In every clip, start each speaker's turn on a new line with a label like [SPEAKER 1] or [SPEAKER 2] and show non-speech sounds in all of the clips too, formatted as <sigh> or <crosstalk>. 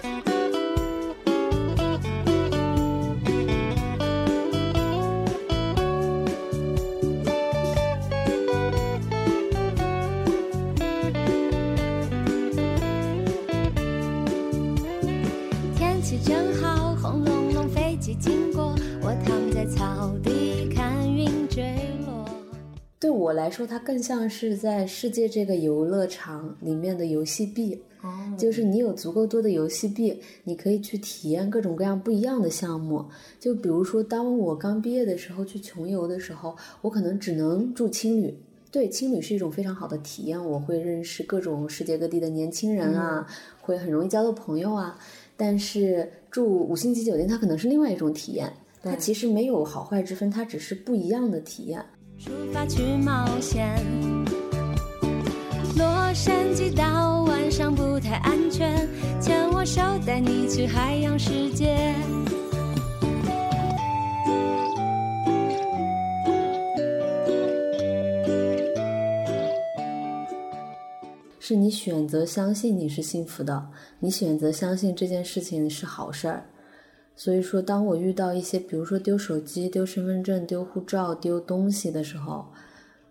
[SPEAKER 1] 天
[SPEAKER 2] 对我来说，它更像是在世界这个游乐场里面的游戏币。
[SPEAKER 3] 哦
[SPEAKER 2] 就是你有足够多的游戏币，你可以去体验各种各样不一样的项目。就比如说，当我刚毕业的时候去穷游的时候，我可能只能住青旅。对，青旅是一种非常好的体验，我会认识各种世界各地的年轻人啊，会很容易交到朋友啊。但是住五星级酒店，它可能是另外一种体验，它其实没有好坏之分，它只是不一样的体验。
[SPEAKER 1] 出发去冒险。洛杉矶到晚上不太安全，牵我手带你去海洋世界。
[SPEAKER 2] 是你选择相信你是幸福的，你选择相信这件事情是好事儿。所以说，当我遇到一些，比如说丢手机、丢身份证、丢护照、丢东西的时候，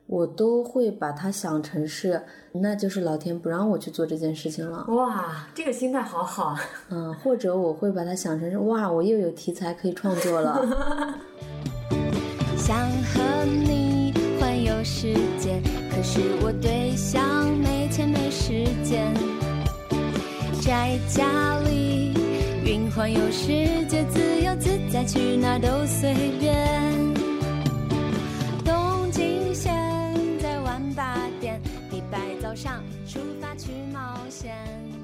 [SPEAKER 2] 我都会把它想成是，那就是老天不让我去做这件事情了。
[SPEAKER 3] 哇，这个心态好好。<laughs>
[SPEAKER 2] 嗯，或者我会把它想成是，哇，我又有题材可以创作了。<laughs>
[SPEAKER 1] 想和你环游世界，可是我对象没钱没时间。宅家环游世界，自由自在，去哪都随便。东京现在晚八点，礼拜早上出发去冒险。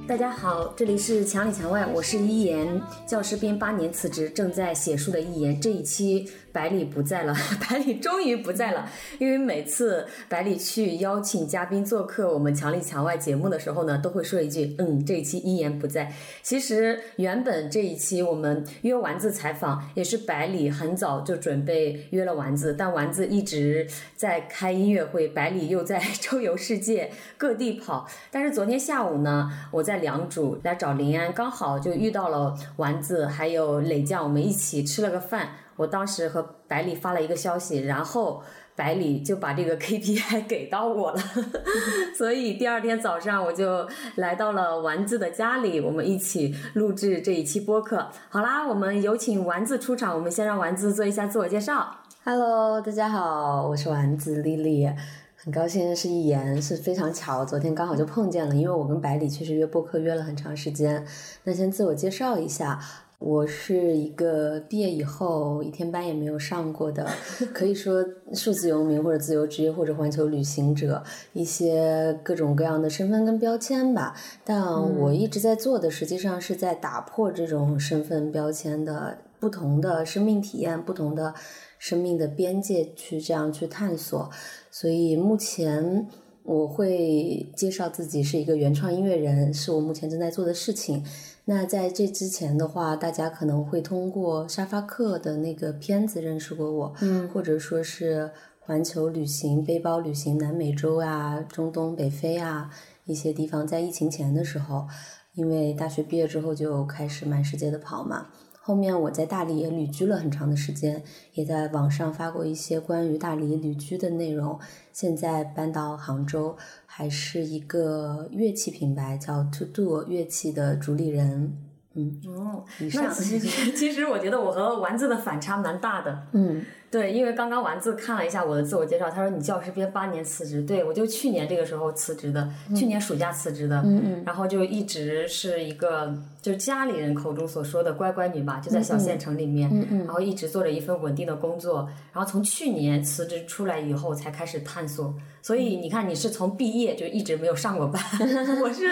[SPEAKER 3] 大家好，这里是墙里墙外，我是一言，教师编八年辞职，正在写书的一言。这一期百里不在了，<laughs> 百里终于不在了，因为每次百里去邀请嘉宾做客我们墙里墙外节目的时候呢，都会说一句，嗯，这一期一言不在。其实原本这一期我们约丸子采访，也是百里很早就准备约了丸子，但丸子一直在开音乐会，百里又在 <laughs> 周游世界各地跑。但是昨天下午呢，我在良渚来找林安，刚好就遇到了丸子还有磊酱，我们一起吃了个饭。我当时和百里发了一个消息，然后百里就把这个 <laughs> KPI 给到我了，<laughs> 所以第二天早上我就来到了丸子的家里，我们一起录制这一期播客。好啦，我们有请丸子出场，我们先让丸子做一下自我介绍。
[SPEAKER 2] Hello，大家好，我是丸子丽丽，很高兴认识一言，是非常巧，昨天刚好就碰见了，因为我跟百里确实约播客约了很长时间。那先自我介绍一下，我是一个毕业以后一天班也没有上过的，<laughs> 可以说数字游民或者自由职业或者环球旅行者，一些各种各样的身份跟标签吧。但我一直在做的，实际上是在打破这种身份标签的不同的生命体验，不同的。生命的边界去这样去探索，所以目前我会介绍自己是一个原创音乐人，是我目前正在做的事情。那在这之前的话，大家可能会通过沙发客的那个片子认识过我，
[SPEAKER 3] 嗯
[SPEAKER 2] 或者说是环球旅行、背包旅行、南美洲啊、中东北非啊一些地方，在疫情前的时候，因为大学毕业之后就开始满世界的跑嘛。后面我在大理也旅居了很长的时间，也在网上发过一些关于大理旅居的内容。现在搬到杭州，还是一个乐器品牌叫 To Do 乐器的主理人。嗯，
[SPEAKER 3] 哦，
[SPEAKER 2] 以上
[SPEAKER 3] 那其实其实我觉得我和丸子的反差蛮大的。
[SPEAKER 2] 嗯，
[SPEAKER 3] 对，因为刚刚丸子看了一下我的自我介绍，他说你教师编八年辞职，对我就去年这个时候辞职的，去年暑假辞职的，
[SPEAKER 2] 嗯嗯。
[SPEAKER 3] 然后就一直是一个就是家里人口中所说的乖乖女吧，就在小县城里面，
[SPEAKER 2] 嗯嗯。
[SPEAKER 3] 然后一直做着一份稳定的工作，然后从去年辞职出来以后才开始探索，所以你看你是从毕业就一直没有上过班，<laughs> 我是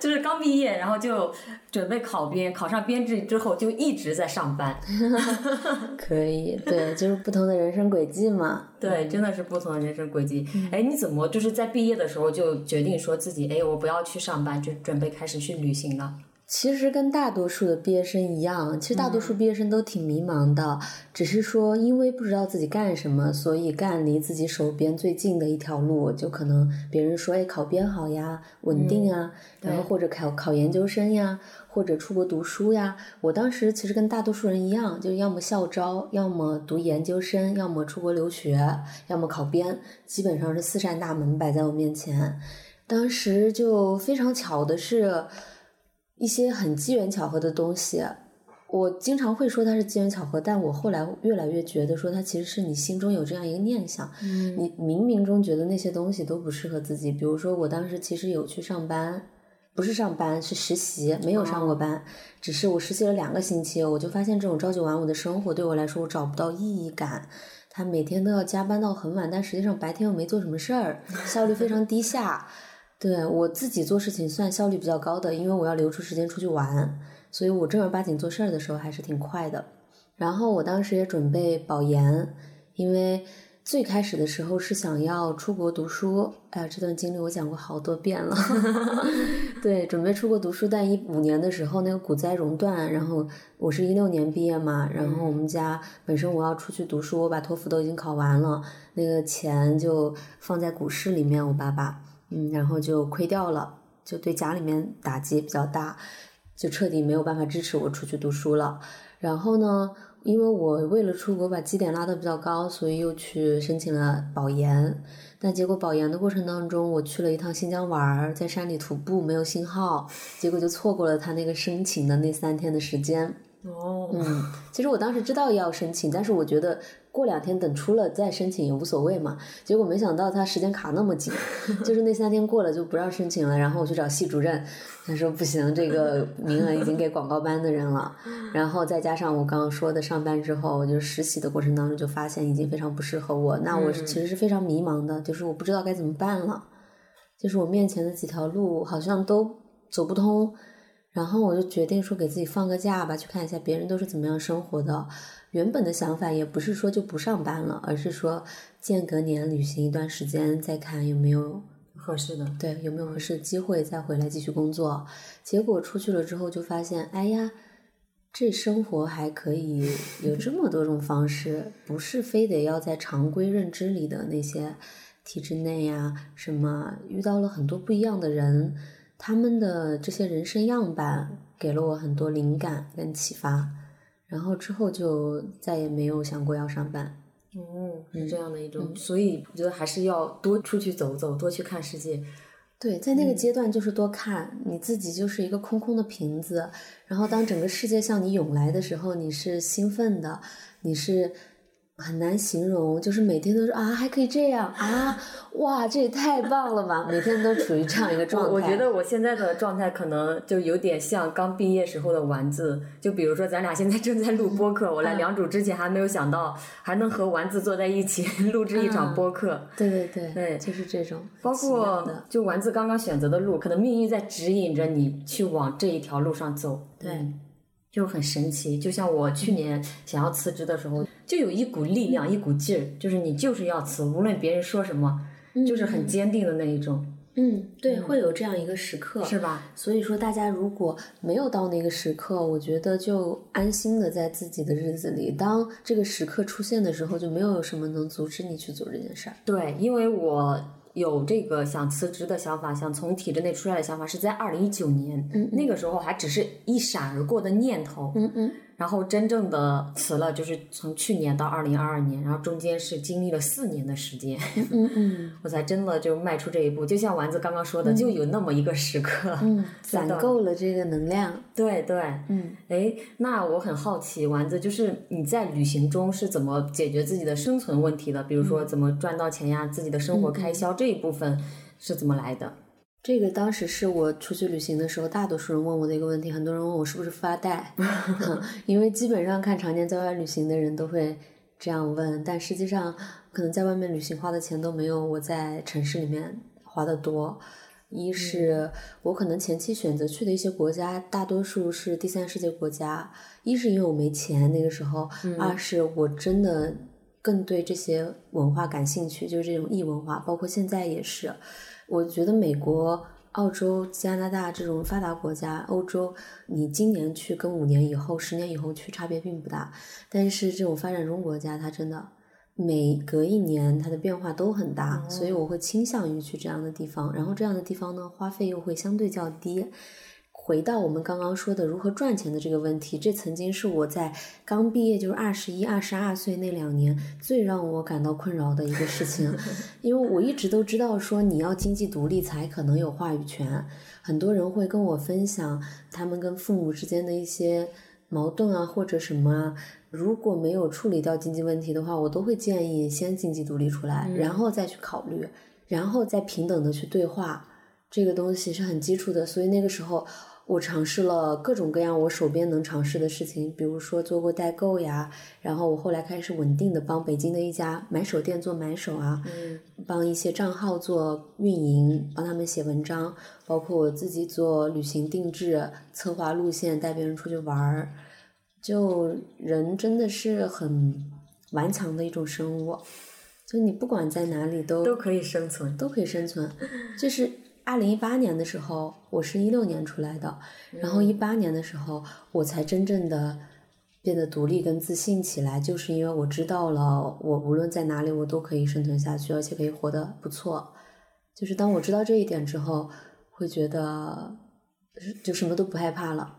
[SPEAKER 3] 就是刚毕业，然后就准备考编，考上编制之后就一直在上班，<laughs>
[SPEAKER 2] 可以，对，就是不同的人生轨迹嘛。
[SPEAKER 3] 对，真的是不同的人生轨迹。哎，你怎么就是在毕业的时候就决定说自己，哎，我不要去上班，就准备开始去旅行了？
[SPEAKER 2] 其实跟大多数的毕业生一样，其实大多数毕业生都挺迷茫的，只是说因为不知道自己干什么，所以干离自己手边最近的一条路，就可能别人说哎考编好呀，稳定啊，然后或者考考研究生呀，或者出国读书呀。我当时其实跟大多数人一样，就要么校招，要么读研究生，要么出国留学，要么考编，基本上是四扇大门摆在我面前。当时就非常巧的是。一些很机缘巧合的东西，我经常会说它是机缘巧合，但我后来越来越觉得说它其实是你心中有这样一个念想，
[SPEAKER 3] 嗯，
[SPEAKER 2] 你冥冥中觉得那些东西都不适合自己。比如说我当时其实有去上班，不是上班是实习，没有上过班，只是我实习了两个星期，我就发现这种朝九晚五的生活对我来说我找不到意义感，他每天都要加班到很晚，但实际上白天又没做什么事儿，效率非常低下。对我自己做事情算效率比较高的，因为我要留出时间出去玩，所以我正儿八经做事儿的时候还是挺快的。然后我当时也准备保研，因为最开始的时候是想要出国读书。哎呀，这段经历我讲过好多遍了。<laughs> 对，准备出国读书，但一五年的时候那个股灾熔断，然后我是一六年毕业嘛，然后我们家本身我要出去读书，我把托福都已经考完了，那个钱就放在股市里面，我爸爸。嗯，然后就亏掉了，就对家里面打击比较大，就彻底没有办法支持我出去读书了。然后呢，因为我为了出国把绩点拉得比较高，所以又去申请了保研。但结果保研的过程当中，我去了一趟新疆玩，在山里徒步，没有信号，结果就错过了他那个申请的那三天的时间。
[SPEAKER 3] 哦，
[SPEAKER 2] 嗯，其实我当时知道要申请，但是我觉得过两天等出了再申请也无所谓嘛。结果没想到他时间卡那么紧，<laughs> 就是那三天过了就不让申请了。然后我去找系主任，他说不行，这个名额已经给广告班的人了。<laughs> 然后再加上我刚刚说的上班之后，我就实习的过程当中就发现已经非常不适合我，那我其实是非常迷茫的，就是我不知道该怎么办了，就是我面前的几条路好像都走不通。然后我就决定说给自己放个假吧，去看一下别人都是怎么样生活的。原本的想法也不是说就不上班了，而是说间隔年旅行一段时间，再看有没有
[SPEAKER 3] 合适的，
[SPEAKER 2] 对，有没有合适的机会再回来继续工作。结果出去了之后就发现，哎呀，这生活还可以有这么多种方式，不是非得要在常规认知里的那些体制内呀什么，遇到了很多不一样的人。他们的这些人生样板给了我很多灵感跟启发，然后之后就再也没有想过要上班。
[SPEAKER 3] 哦，是这样的一种，所以我觉得还是要多出去走走，多去看世界。
[SPEAKER 2] 对，在那个阶段就是多看，你自己就是一个空空的瓶子，然后当整个世界向你涌来的时候，你是兴奋的，你是。很难形容，就是每天都是啊，还可以这样啊，哇，这也太棒了吧！每天都处于这样一个状态。
[SPEAKER 3] 我觉得我现在的状态可能就有点像刚毕业时候的丸子，就比如说咱俩现在正在录播客，我来良渚之前还没有想到还能和丸子坐在一起录制一场播客。
[SPEAKER 2] 对对对，
[SPEAKER 3] 对，
[SPEAKER 2] 就是这种。
[SPEAKER 3] 包括就丸子刚刚选择的路，可能命运在指引着你去往这一条路上走。
[SPEAKER 2] 对。
[SPEAKER 3] 就很神奇，就像我去年想要辞职的时候，就有一股力量，一股劲儿，就是你就是要辞，无论别人说什么，就是很坚定的那一种。
[SPEAKER 2] 嗯，对，会有这样一个时刻，
[SPEAKER 3] 是吧？
[SPEAKER 2] 所以说，大家如果没有到那个时刻，我觉得就安心的在自己的日子里，当这个时刻出现的时候，就没有什么能阻止你去做这件事儿。
[SPEAKER 3] 对，因为我。有这个想辞职的想法，想从体制内出来的想法，是在二零一九年，那个时候还只是一闪而过的念头。
[SPEAKER 2] 嗯嗯。
[SPEAKER 3] 然后真正的辞了，就是从去年到二零二二年，然后中间是经历了四年的时间，
[SPEAKER 2] 嗯嗯，<laughs>
[SPEAKER 3] 我才真的就迈出这一步。就像丸子刚刚说的，就有那么一个时刻，
[SPEAKER 2] 嗯，攒够了这个能量。
[SPEAKER 3] 对对，
[SPEAKER 2] 嗯，
[SPEAKER 3] 哎，那我很好奇，丸子就是你在旅行中是怎么解决自己的生存问题的？比如说怎么赚到钱呀，自己的生活开销这一部分是怎么来的？
[SPEAKER 2] 这个当时是我出去旅行的时候，大多数人问我的一个问题。很多人问我是不是富二代，因为基本上看常年在外旅行的人都会这样问。但实际上，可能在外面旅行花的钱都没有我在城市里面花的多。一是我可能前期选择去的一些国家，大多数是第三世界国家。一是因为我没钱那个时候，二是我真的更对这些文化感兴趣，就是这种异文化，包括现在也是。我觉得美国、澳洲、加拿大这种发达国家，欧洲，你今年去跟五年以后、十年以后去差别并不大。但是这种发展中国家，它真的每隔一年它的变化都很大，所以我会倾向于去这样的地方。然后这样的地方呢，花费又会相对较低。回到我们刚刚说的如何赚钱的这个问题，这曾经是我在刚毕业，就是二十一、二十二岁那两年最让我感到困扰的一个事情，<laughs> 因为我一直都知道说你要经济独立才可能有话语权。很多人会跟我分享他们跟父母之间的一些矛盾啊，或者什么啊，如果没有处理掉经济问题的话，我都会建议先经济独立出来，然后再去考虑，然后再平等的去对话。这个东西是很基础的，所以那个时候。我尝试了各种各样我手边能尝试的事情，比如说做过代购呀，然后我后来开始稳定的帮北京的一家买手店做买手啊，帮一些账号做运营，帮他们写文章，包括我自己做旅行定制、策划路线，带别人出去玩儿。就人真的是很顽强的一种生物，就你不管在哪里都
[SPEAKER 3] 都可以生存，
[SPEAKER 2] 都可以生存，就是。二零一八年的时候，我是一六年出来的，然后一八年的时候，我才真正的变得独立跟自信起来，就是因为我知道了，我无论在哪里，我都可以生存下去，而且可以活得不错。就是当我知道这一点之后，会觉得就什么都不害怕了。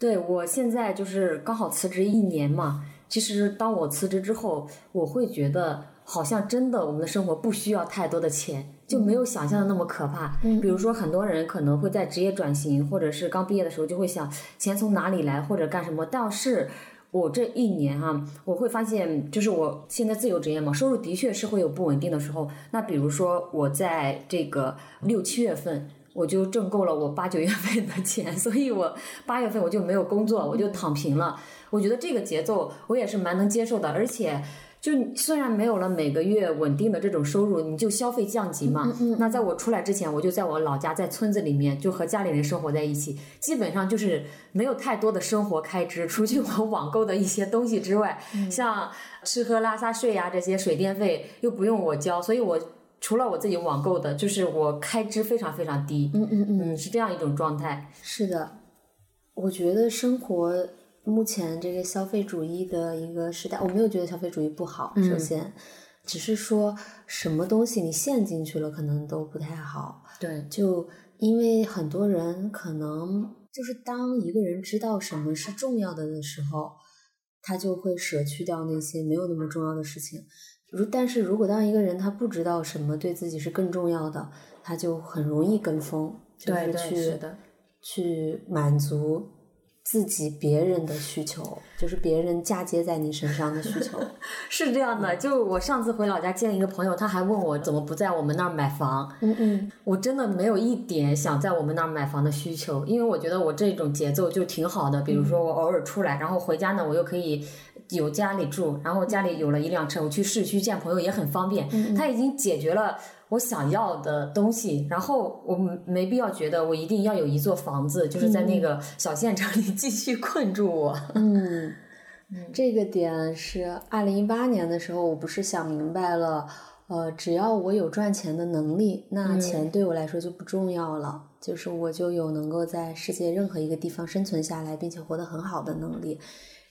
[SPEAKER 3] 对我现在就是刚好辞职一年嘛，其实当我辞职之后，我会觉得。好像真的，我们的生活不需要太多的钱，就没有想象的那么可怕。
[SPEAKER 2] 嗯，
[SPEAKER 3] 比如说很多人可能会在职业转型，或者是刚毕业的时候就会想钱从哪里来或者干什么。但是我这一年哈，我会发现，就是我现在自由职业嘛，收入的确是会有不稳定的时候。那比如说我在这个六七月份，我就挣够了我八九月份的钱，所以我八月份我就没有工作，我就躺平了。我觉得这个节奏我也是蛮能接受的，而且。就虽然没有了每个月稳定的这种收入，你就消费降级嘛。那在我出来之前，我就在我老家，在村子里面，就和家里人生活在一起，基本上就是没有太多的生活开支，除去我网购的一些东西之外，像吃喝拉撒睡呀这些水电费又不用我交，所以我除了我自己网购的，就是我开支非常非常低。
[SPEAKER 2] 嗯嗯
[SPEAKER 3] 嗯，是这样一种状态。
[SPEAKER 2] 是的，我觉得生活。目前这个消费主义的一个时代，我没有觉得消费主义不好。首先，只是说什么东西你陷进去了，可能都不太好。
[SPEAKER 3] 对，
[SPEAKER 2] 就因为很多人可能就是当一个人知道什么是重要的的时候，他就会舍去掉那些没有那么重要的事情。如但是如果当一个人他不知道什么对自己是更重要的，他就很容易跟风，就是去去满足。自己别人的需求，就是别人嫁接在你身上的需求，<laughs>
[SPEAKER 3] 是这样的。就我上次回老家见一个朋友，他还问我怎么不在我们那儿买房。
[SPEAKER 2] 嗯嗯，
[SPEAKER 3] 我真的没有一点想在我们那儿买房的需求，因为我觉得我这种节奏就挺好的。比如说我偶尔出来，然后回家呢，我又可以有家里住，然后家里有了一辆车，我去市区见朋友也很方便。他已经解决了。我想要的东西，然后我没必要觉得我一定要有一座房子，就是在那个小县城里 <laughs> 继续困住我。<laughs>
[SPEAKER 2] 嗯，这个点是二零一八年的时候，我不是想明白了，呃，只要我有赚钱的能力，那钱对我来说就不重要了，就是我就有能够在世界任何一个地方生存下来，并且活得很好的能力。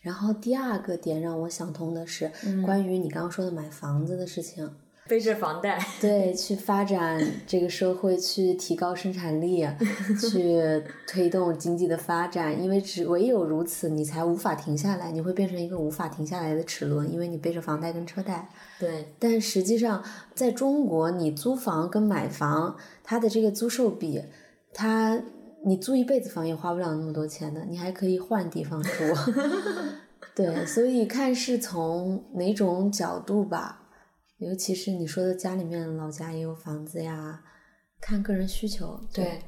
[SPEAKER 2] 然后第二个点让我想通的是，关于你刚刚说的买房子的事情。
[SPEAKER 3] 背着房贷，
[SPEAKER 2] 对，去发展这个社会，去提高生产力，<laughs> 去推动经济的发展。因为只唯有如此，你才无法停下来，你会变成一个无法停下来的齿轮，因为你背着房贷跟车贷。
[SPEAKER 3] 对，
[SPEAKER 2] 但实际上，在中国，你租房跟买房，它的这个租售比，它你租一辈子房也花不了那么多钱的，你还可以换地方住。<laughs> 对，所以看是从哪种角度吧。尤其是你说的家里面老家也有房子呀，看个人需求。
[SPEAKER 3] 对，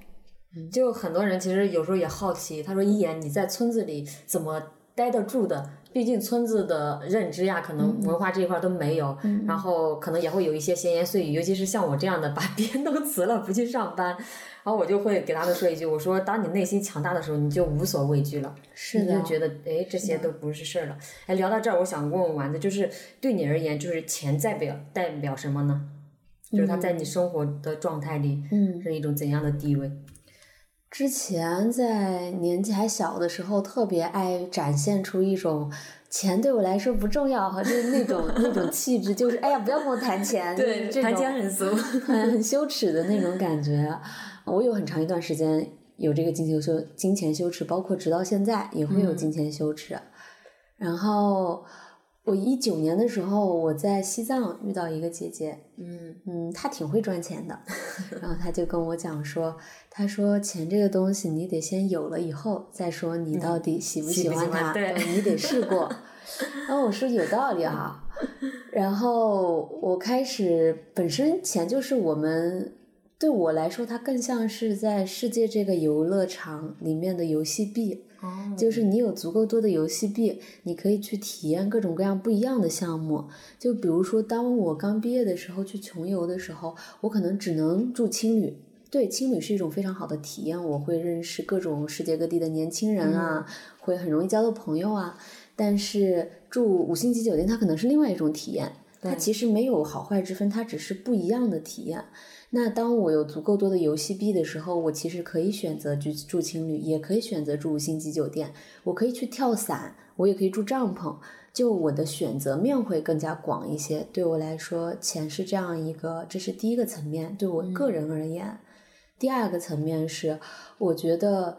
[SPEAKER 3] 就很多人其实有时候也好奇，他说：“一言你在村子里怎么待得住的？毕竟村子的认知呀，可能文化这一块都没有，然后可能也会有一些闲言碎语。尤其是像我这样的，把别人都辞了不去上班。”然后我就会给他们说一句：“我说，当你内心强大的时候，你就无所畏惧了，
[SPEAKER 2] 是
[SPEAKER 3] 你就觉得哎，这些都不是事儿了。”哎，聊到这儿，我想问问丸子，就是对你而言，就是钱代表代表什么呢？就是它在你生活的状态里，
[SPEAKER 2] 嗯，
[SPEAKER 3] 是一种怎样的地位？
[SPEAKER 2] 之前在年纪还小的时候，特别爱展现出一种钱对我来说不重要，和就是那种那种气质，就是哎呀，不要跟我谈钱，
[SPEAKER 3] 对，谈钱很俗，
[SPEAKER 2] 很很羞耻的那种感觉。我有很长一段时间有这个金钱羞金钱羞耻，包括直到现在也会有金钱羞耻。然后。我一九年的时候，我在西藏遇到一个姐姐，嗯嗯，她挺会赚钱的，<laughs> 然后她就跟我讲说，她说钱这个东西，你得先有了以后再说你到底喜不喜欢它，你得试过。然后我说有道理哈，<laughs> 然后我开始本身钱就是我们对我来说，它更像是在世界这个游乐场里面的游戏币。就是你有足够多的游戏币，你可以去体验各种各样不一样的项目。就比如说，当我刚毕业的时候去穷游的时候，我可能只能住青旅。对，青旅是一种非常好的体验，我会认识各种世界各地的年轻人啊，会很容易交到朋友啊。但是住五星级酒店，它可能是另外一种体验，它其实没有好坏之分，它只是不一样的体验。那当我有足够多的游戏币的时候，我其实可以选择住住青旅，也可以选择住五星级酒店。我可以去跳伞，我也可以住帐篷。就我的选择面会更加广一些。对我来说，钱是这样一个，这是第一个层面，对我个人而言。第二个层面是，我觉得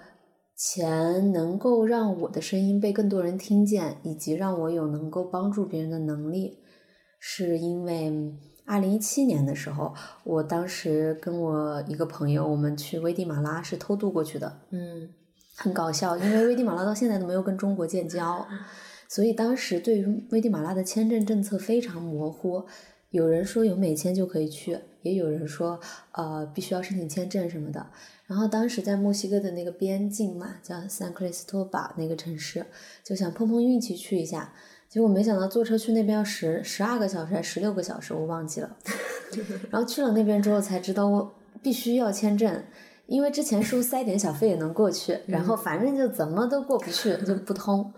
[SPEAKER 2] 钱能够让我的声音被更多人听见，以及让我有能够帮助别人的能力，是因为。二零一七年的时候，我当时跟我一个朋友，我们去危地马拉是偷渡过去的，
[SPEAKER 3] 嗯，
[SPEAKER 2] 很搞笑，因为危地马拉到现在都没有跟中国建交，<laughs> 所以当时对于危地马拉的签证政策非常模糊，有人说有美签就可以去，也有人说呃必须要申请签证什么的。然后当时在墨西哥的那个边境嘛，叫 San Cristobal 那个城市，就想碰碰运气去一下。结果没想到坐车去那边要十十二个小时还是十六个小时，我忘记了。<laughs> 然后去了那边之后才知道我必须要签证，因为之前说塞点小费也能过去，然后反正就怎么都过不去，就不通。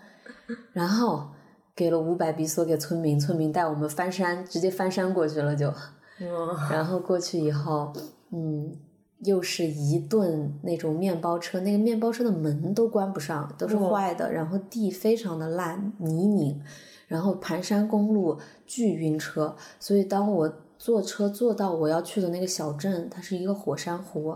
[SPEAKER 2] 然后给了五百比索给村民，村民带我们翻山，直接翻山过去了就。然后过去以后，嗯。又是一顿那种面包车，那个面包车的门都关不上，都是坏的。然后地非常的烂，泥泞，然后盘山公路巨晕车。所以当我坐车坐到我要去的那个小镇，它是一个火山湖，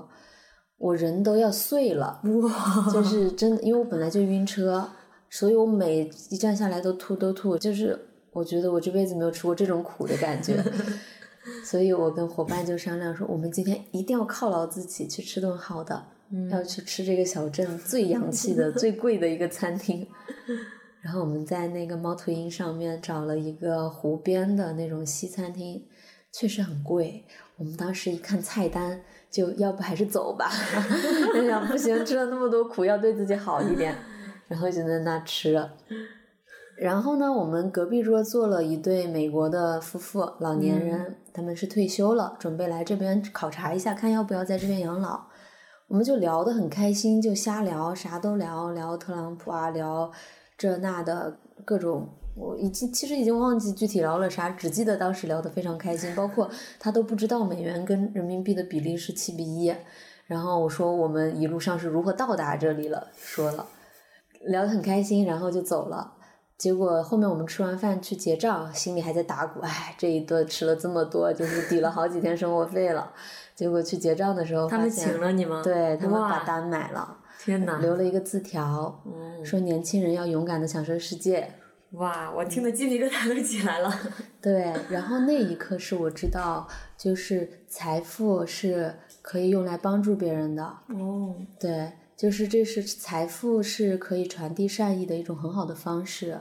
[SPEAKER 2] 我人都要碎了。哇！就是真的，因为我本来就晕车，所以我每一站下来都吐都吐。就是我觉得我这辈子没有吃过这种苦的感觉。所以我跟伙伴就商量说，我们今天一定要犒劳自己，去吃顿好的，要去吃这个小镇最洋气的、最 <laughs> 贵的一个餐厅。然后我们在那个猫头鹰上面找了一个湖边的那种西餐厅，确实很贵。我们当时一看菜单，就要不还是走吧。我 <laughs> 想不行，吃了那么多苦，要对自己好一点。然后就在那吃了。然后呢，我们隔壁桌坐了一对美国的夫妇，老年人，他们是退休了，准备来这边考察一下，看要不要在这边养老。我们就聊得很开心，就瞎聊，啥都聊，聊特朗普啊，聊这那的各种。我已经其实已经忘记具体聊了啥，只记得当时聊得非常开心，包括他都不知道美元跟人民币的比例是七比一。然后我说我们一路上是如何到达这里了，说了，聊得很开心，然后就走了。结果后面我们吃完饭去结账，心里还在打鼓，哎，这一顿吃了这么多，就是抵了好几天生活费了。结果去结账的时候，
[SPEAKER 3] 他们请了你吗？
[SPEAKER 2] 对他们把单买了，
[SPEAKER 3] 天哪！
[SPEAKER 2] 留了一个字条，说年轻人要勇敢的享受世界。
[SPEAKER 3] 哇，我听得鸡皮疙瘩都起来了。<laughs>
[SPEAKER 2] 对，然后那一刻是我知道，就是财富是可以用来帮助别人的。
[SPEAKER 3] 哦，
[SPEAKER 2] 对。就是这是财富是可以传递善意的一种很好的方式，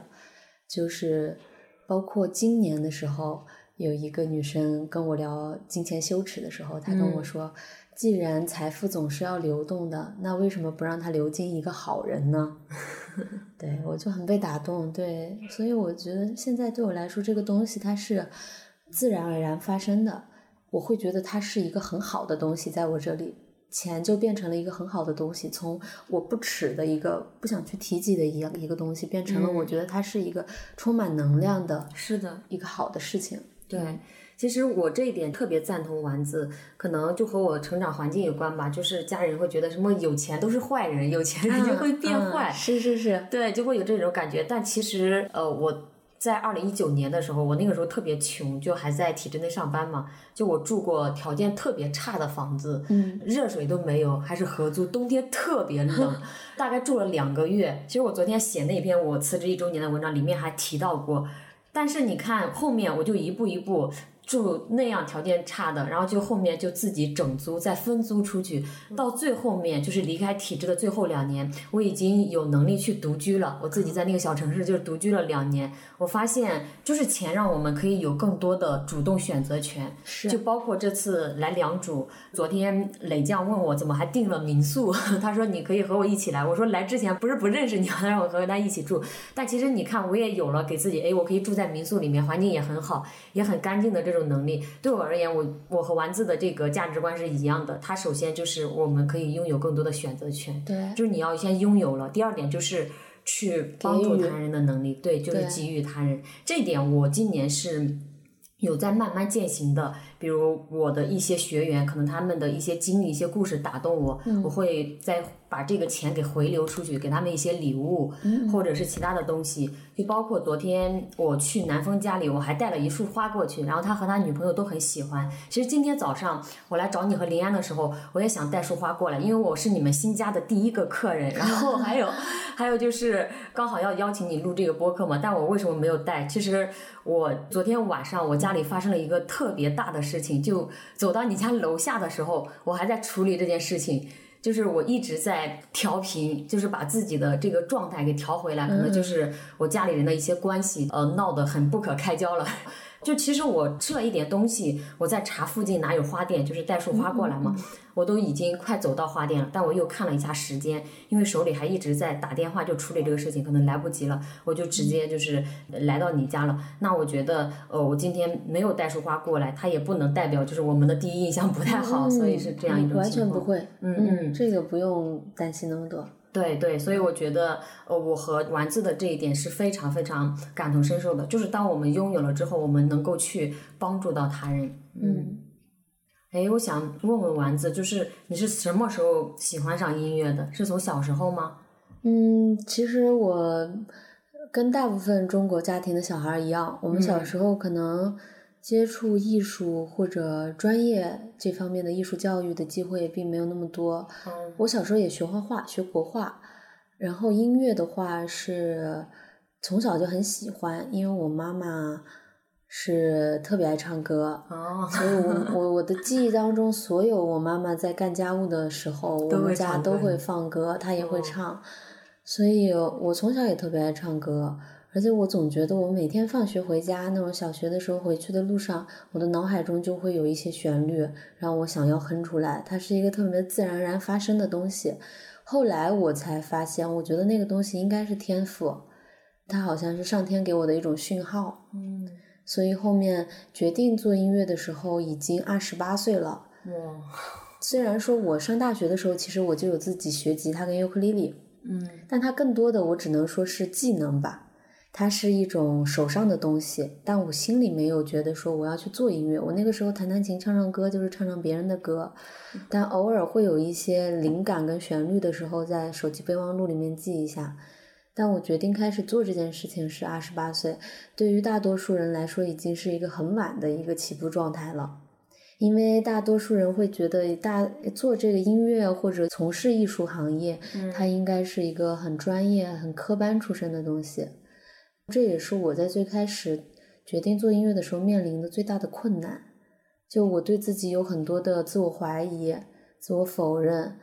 [SPEAKER 2] 就是包括今年的时候，有一个女生跟我聊金钱羞耻的时候，她跟我说，既然财富总是要流动的，那为什么不让它流进一个好人呢？<laughs> 对我就很被打动，对，所以我觉得现在对我来说，这个东西它是自然而然发生的，我会觉得它是一个很好的东西在我这里。钱就变成了一个很好的东西，从我不耻的一个不想去提及的一样一个东西，变成了我觉得它是一个充满能量的，
[SPEAKER 3] 是的，
[SPEAKER 2] 一个好的事情。
[SPEAKER 3] 对，其实我这一点特别赞同丸子，可能就和我成长环境有关吧。就是家人会觉得什么有钱都是坏人，有钱 <laughs> 人就会变坏，
[SPEAKER 2] 是是是，
[SPEAKER 3] 对，就会有这种感觉。但其实，呃，我在二零一九年的时候，我那个时候特别穷，就还在体制内上班嘛，就我住过条件特别差的房子，
[SPEAKER 2] 嗯，
[SPEAKER 3] 热水都没有，还是合租，冬天特别冷，<laughs> 大概住了两个月。其实我昨天写那篇我辞职一周年的文章里面还提到过，但是你看后面我就一步一步。住那样条件差的，然后就后面就自己整租再分租出去，到最后面就是离开体制的最后两年，我已经有能力去独居了。我自己在那个小城市就是独居了两年，我发现就是钱让我们可以有更多的主动选择权，
[SPEAKER 2] 是
[SPEAKER 3] 就包括这次来良渚，昨天磊酱问我怎么还订了民宿，<laughs> 他说你可以和我一起来，我说来之前不是不认识你，他让我和他一起住，但其实你看我也有了给自己，哎，我可以住在民宿里面，环境也很好，也很干净的这。这种能力对我而言，我我和丸子的这个价值观是一样的。它首先就是我们可以拥有更多的选择权，
[SPEAKER 2] 对，
[SPEAKER 3] 就是你要先拥有了。第二点就是去帮助他人的能力，对，就是给予他人。这一点我今年是有在慢慢践行的。比如我的一些学员，可能他们的一些经历、一些故事打动我，我会在。把这个钱给回流出去，给他们一些礼物，或者是其他的东西，就包括昨天我去南风家里，我还带了一束花过去，然后他和他女朋友都很喜欢。其实今天早上我来找你和林安的时候，我也想带束花过来，因为我是你们新家的第一个客人。然后 <laughs> 还有，还有就是刚好要邀请你录这个播客嘛，但我为什么没有带？其实我昨天晚上我家里发生了一个特别大的事情，就走到你家楼下的时候，我还在处理这件事情。就是我一直在调频，就是把自己的这个状态给调回来，可能就是我家里人的一些关系，呃，闹得很不可开交了。<laughs> 就其实我吃了一点东西，我在查附近哪有花店，就是带束花过来嘛。我都已经快走到花店了，但我又看了一下时间，因为手里还一直在打电话就处理这个事情，可能来不及了，我就直接就是来到你家了。那我觉得，呃，我今天没有带束花过来，它也不能代表就是我们的第一印象不太好，所以是这样一种
[SPEAKER 2] 完全不会，
[SPEAKER 3] 嗯
[SPEAKER 2] 嗯，这个不用担心那么多。
[SPEAKER 3] 对对，所以我觉得，呃，我和丸子的这一点是非常非常感同身受的，就是当我们拥有了之后，我们能够去帮助到他人，
[SPEAKER 2] 嗯。
[SPEAKER 3] 哎，我想问问丸子，就是你是什么时候喜欢上音乐的？是从小时候吗？
[SPEAKER 2] 嗯，其实我跟大部分中国家庭的小孩一样，我们小时候可能接触艺术或者专业这方面的艺术教育的机会并没有那么多。我小时候也学画画，学国画，然后音乐的话是从小就很喜欢，因为我妈妈。是特别爱唱歌，所以我我我的记忆当中，所有我妈妈在干家务的时候，我们家都会放歌，她也会唱，所以我从小也特别爱唱歌，而且我总觉得我每天放学回家，那种小学的时候回去的路上，我的脑海中就会有一些旋律，让我想要哼出来，它是一个特别自然而然发生的东西。后来我才发现，我觉得那个东西应该是天赋，它好像是上天给我的一种讯号。
[SPEAKER 3] 嗯。
[SPEAKER 2] 所以后面决定做音乐的时候，已经二十八岁了。
[SPEAKER 3] 哇！
[SPEAKER 2] 虽然说我上大学的时候，其实我就有自己学吉他跟尤克里里，
[SPEAKER 3] 嗯，
[SPEAKER 2] 但它更多的我只能说是技能吧，它是一种手上的东西。但我心里没有觉得说我要去做音乐。我那个时候弹弹琴、唱唱歌，就是唱唱别人的歌，但偶尔会有一些灵感跟旋律的时候，在手机备忘录里面记一下。但我决定开始做这件事情是二十八岁，对于大多数人来说已经是一个很晚的一个起步状态了，因为大多数人会觉得大做这个音乐或者从事艺术行业，它应该是一个很专业、很科班出身的东西。这也是我在最开始决定做音乐的时候面临的最大的困难，就我对自己有很多的自我怀疑、自我否认。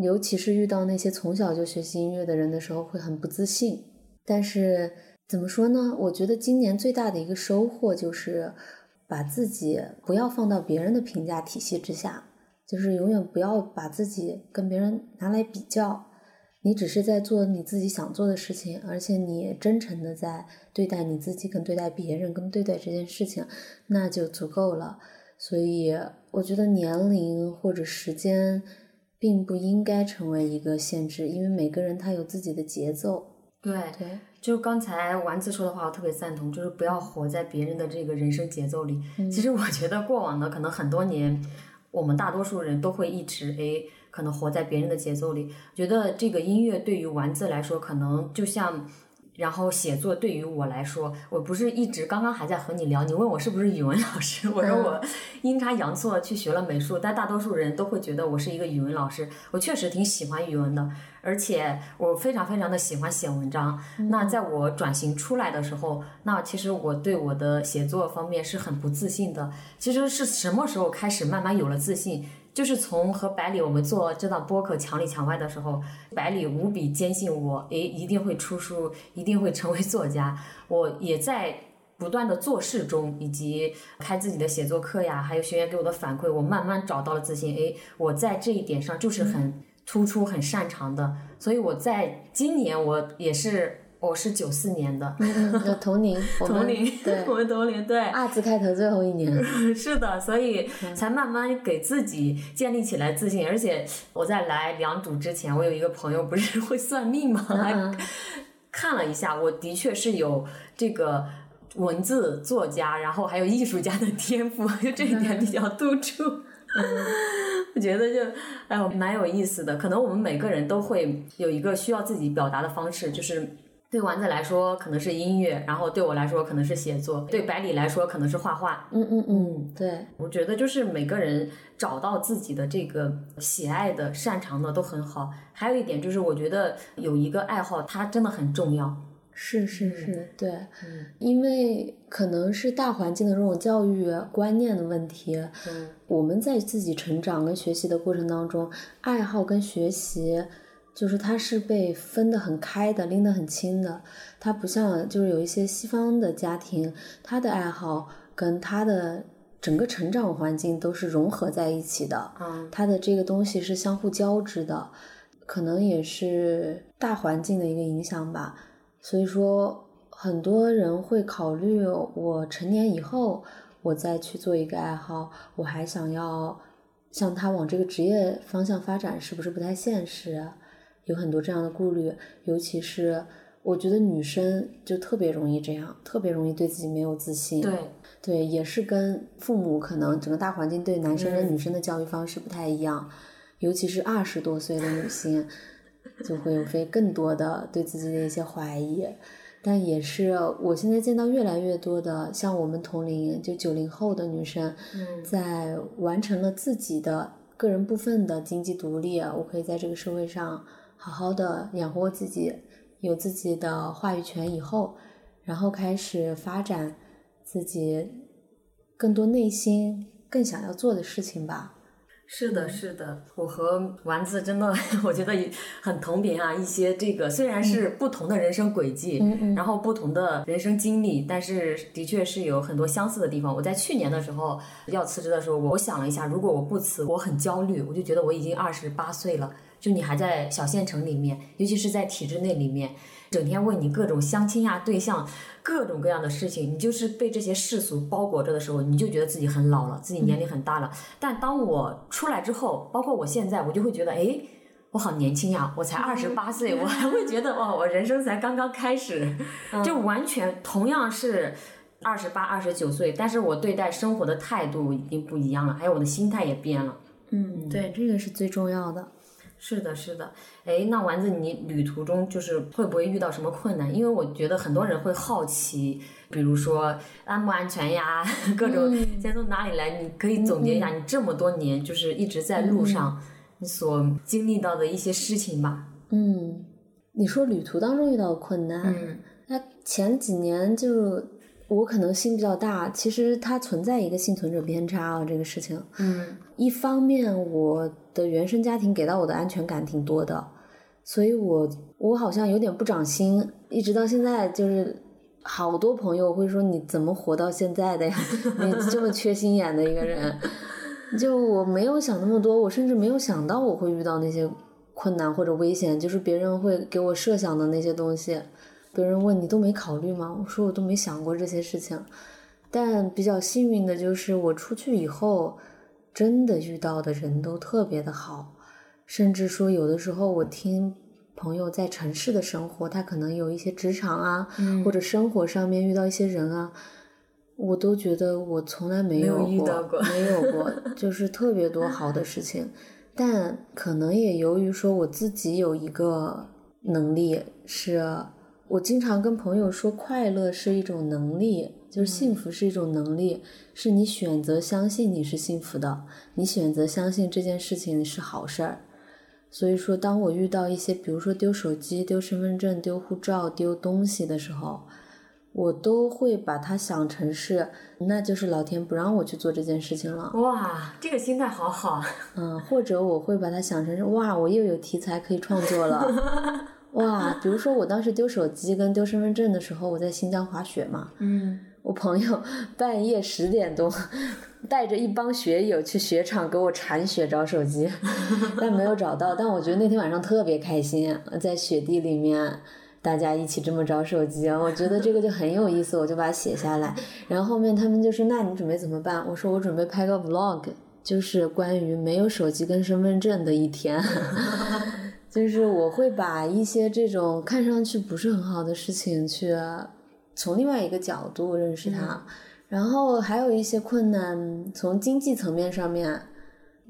[SPEAKER 2] 尤其是遇到那些从小就学习音乐的人的时候，会很不自信。但是怎么说呢？我觉得今年最大的一个收获就是，把自己不要放到别人的评价体系之下，就是永远不要把自己跟别人拿来比较。你只是在做你自己想做的事情，而且你真诚的在对待你自己，跟对待别人，跟对待这件事情，那就足够了。所以我觉得年龄或者时间。并不应该成为一个限制，因为每个人他有自己的节奏。
[SPEAKER 3] 对
[SPEAKER 2] 对，
[SPEAKER 3] 就刚才丸子说的话，我特别赞同，就是不要活在别人的这个人生节奏里。其实我觉得过往的可能很多年，我们大多数人都会一直诶，可能活在别人的节奏里。觉得这个音乐对于丸子来说，可能就像。然后写作对于我来说，我不是一直刚刚还在和你聊，你问我是不是语文老师，我说我 <laughs> 阴差阳错去学了美术，但大多数人都会觉得我是一个语文老师。我确实挺喜欢语文的，而且我非常非常的喜欢写文章。那在我转型出来的时候，那其实我对我的写作方面是很不自信的。其实是什么时候开始慢慢有了自信？就是从和百里我们做这档播客墙里墙外的时候，百里无比坚信我，诶，一定会出书，一定会成为作家。我也在不断的做事中，以及开自己的写作课呀，还有学员给我的反馈，我慢慢找到了自信。诶，我在这一点上就是很突出、很擅长的。所以我在今年我也是。我是九四年的，
[SPEAKER 2] 同龄，<laughs>
[SPEAKER 3] 同龄，
[SPEAKER 2] 对，<laughs>
[SPEAKER 3] 我们同龄，对，
[SPEAKER 2] 二字开头最后一年，<laughs>
[SPEAKER 3] 是的，所以才慢慢给自己建立起来自信。而且我在来良渚之前，我有一个朋友不是会算命吗？看了一下，我的确是有这个文字作家，然后还有艺术家的天赋，就这一点比较突出。我觉得就哎呦蛮有意思的，可能我们每个人都会有一个需要自己表达的方式，就是。对丸子来说可能是音乐，然后对我来说可能是写作，对百里来说可能是画画。
[SPEAKER 2] 嗯嗯嗯，对，
[SPEAKER 3] 我觉得就是每个人找到自己的这个喜爱的、擅长的都很好。还有一点就是，我觉得有一个爱好，它真的很重要。
[SPEAKER 2] 是是是，对，因为可能是大环境的这种教育观念的问题。
[SPEAKER 3] 嗯，
[SPEAKER 2] 我们在自己成长跟学习的过程当中，爱好跟学习。就是它是被分得很开的，拎得很清的。它不像就是有一些西方的家庭，他的爱好跟他的整个成长环境都是融合在一起的。
[SPEAKER 3] 嗯，
[SPEAKER 2] 他的这个东西是相互交织的，可能也是大环境的一个影响吧。所以说，很多人会考虑，我成年以后，我再去做一个爱好，我还想要像他往这个职业方向发展，是不是不太现实？有很多这样的顾虑，尤其是我觉得女生就特别容易这样，特别容易对自己没有自信。
[SPEAKER 3] 对，
[SPEAKER 2] 对，也是跟父母可能整个大环境对男生跟女生的教育方式不太一样，尤其是二十多岁的女性，就会有非更多的对自己的一些怀疑。但也是我现在见到越来越多的像我们同龄就九零后的女生，在完成了自己的个人部分的经济独立，我可以在这个社会上。好好的养活自己，有自己的话语权以后，然后开始发展自己更多内心更想要做的事情吧。
[SPEAKER 3] 是的，是的，我和丸子真的，<laughs> 我觉得很同频啊。一些这个虽然是不同的人生轨迹，然后不同的人生经历，但是的确是有很多相似的地方。我在去年的时候要辞职的时候，我想了一下，如果我不辞，我很焦虑，我就觉得我已经二十八岁了。就你还在小县城里面，尤其是在体制内里面，整天问你各种相亲呀、对象，各种各样的事情，你就是被这些世俗包裹着的时候，你就觉得自己很老了，自己年龄很大了。但当我出来之后，包括我现在，我就会觉得，哎，我好年轻呀，我才二十八岁，我还会觉得，<laughs> 哇，我人生才刚刚开始，就完全同样是二十八、二十九岁，但是我对待生活的态度已经不一样了，还有我的心态也变了。
[SPEAKER 2] 嗯，对，这个是最重要的。
[SPEAKER 3] 是的，是的，哎，那丸子，你旅途中就是会不会遇到什么困难？因为我觉得很多人会好奇，比如说安不安全呀，各种，先从哪里来？你可以总结一下你这么多年就是一直在路上，你所经历到的一些事情吧。
[SPEAKER 2] 嗯，你说旅途当中遇到困难，
[SPEAKER 3] 嗯，
[SPEAKER 2] 那前几年就我可能心比较大，其实它存在一个幸存者偏差啊，这个事情，
[SPEAKER 3] 嗯，
[SPEAKER 2] 一方面我。的原生家庭给到我的安全感挺多的，所以我我好像有点不长心，一直到现在就是好多朋友会说你怎么活到现在的呀？你这么缺心眼的一个人，就我没有想那么多，我甚至没有想到我会遇到那些困难或者危险，就是别人会给我设想的那些东西。别人问你都没考虑吗？我说我都没想过这些事情。但比较幸运的就是我出去以后。真的遇到的人都特别的好，甚至说有的时候我听朋友在城市的生活，他可能有一些职场啊，
[SPEAKER 3] 嗯
[SPEAKER 2] 或者生活上面遇到一些人啊，我都觉得我从来没有
[SPEAKER 3] 没有遇，到过
[SPEAKER 2] 没有过，就是特别多好的事情。但可能也由于说我自己有一个能力，是我经常跟朋友说，快乐是一种能力，就是幸福是一种能力，是你选择相信你是幸福的，你选择相信这件事情是好事儿。所以说，当我遇到一些，比如说丢手机、丢身份证、丢护照、丢东西的时候，我都会把它想成是，那就是老天不让我去做这件事情了。
[SPEAKER 3] 哇，这个心态好好。<laughs>
[SPEAKER 2] 嗯，或者我会把它想成是，哇，我又有题材可以创作了。<laughs> 哇，比如说我当时丢手机跟丢身份证的时候，我在新疆滑雪嘛，
[SPEAKER 3] 嗯，
[SPEAKER 2] 我朋友 <laughs> 半夜十点多带着一帮学友去雪场给我铲雪找手机，<laughs> 但没有找到。但我觉得那天晚上特别开心，在雪地里面大家一起这么找手机，我觉得这个就很有意思，我就把它写下来。然后后面他们就说：“那你准备怎么办？”我说：“我准备拍个 vlog，就是关于没有手机跟身份证的一天。<laughs> ”就是我会把一些这种看上去不是很好的事情去从另外一个角度认识它，然后还有一些困难从经济层面上面，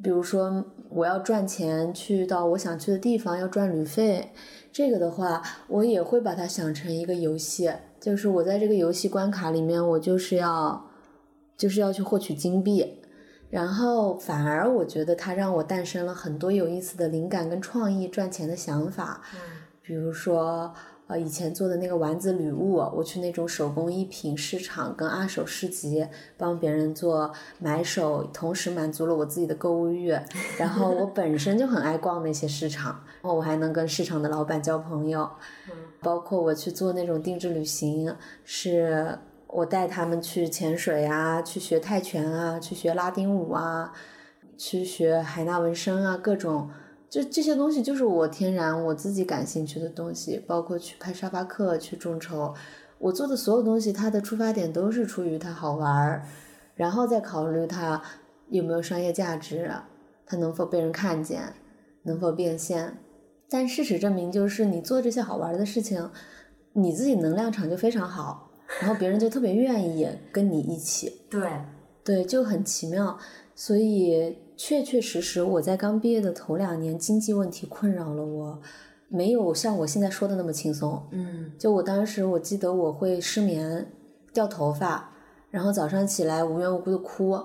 [SPEAKER 2] 比如说我要赚钱去到我想去的地方要赚旅费，这个的话我也会把它想成一个游戏，就是我在这个游戏关卡里面，我就是要就是要去获取金币。然后反而我觉得它让我诞生了很多有意思的灵感跟创意赚钱的想法，比如说呃以前做的那个丸子礼物，我去那种手工艺品市场跟二手市集帮别人做买手，同时满足了我自己的购物欲。然后我本身就很爱逛那些市场，然后我还能跟市场的老板交朋友，包括我去做那种定制旅行是。我带他们去潜水啊，去学泰拳啊，去学拉丁舞啊，去学海纳纹身啊，各种，就这些东西就是我天然我自己感兴趣的东西，包括去拍沙发客、去众筹，我做的所有东西，它的出发点都是出于它好玩儿，然后再考虑它有没有商业价值，它能否被人看见，能否变现。但事实证明，就是你做这些好玩的事情，你自己能量场就非常好。然后别人就特别愿意跟你一起，
[SPEAKER 3] 对，
[SPEAKER 2] 对，就很奇妙。所以确确实实，我在刚毕业的头两年，经济问题困扰了我，没有像我现在说的那么轻松。
[SPEAKER 3] 嗯，
[SPEAKER 2] 就我当时，我记得我会失眠、掉头发，然后早上起来无缘无故的哭，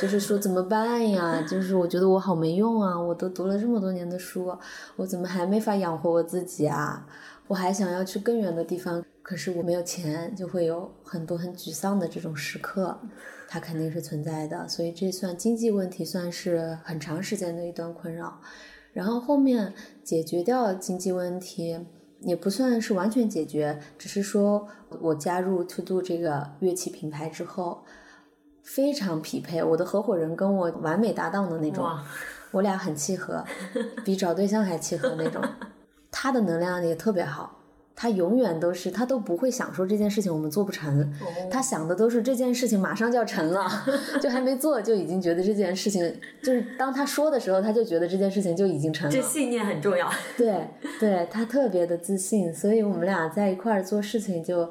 [SPEAKER 2] 就是说怎么办呀？就是我觉得我好没用啊！我都读了这么多年的书，我怎么还没法养活我自己啊？我还想要去更远的地方。可是我没有钱，就会有很多很沮丧的这种时刻，它肯定是存在的。所以这算经济问题，算是很长时间的一段困扰。然后后面解决掉经济问题，也不算是完全解决，只是说我加入 To Do 这个乐器品牌之后，非常匹配，我的合伙人跟我完美搭档的那种，我俩很契合，比找对象还契合那种。<laughs> 他的能量也特别好。他永远都是，他都不会想说这件事情我们做不成，他想的都是这件事情马上就要成了，<laughs> 就还没做就已经觉得这件事情就是当他说的时候，他就觉得这件事情就已经成了。
[SPEAKER 3] 这信念很重要。<laughs>
[SPEAKER 2] 对，对他特别的自信，所以我们俩在一块儿做事情，就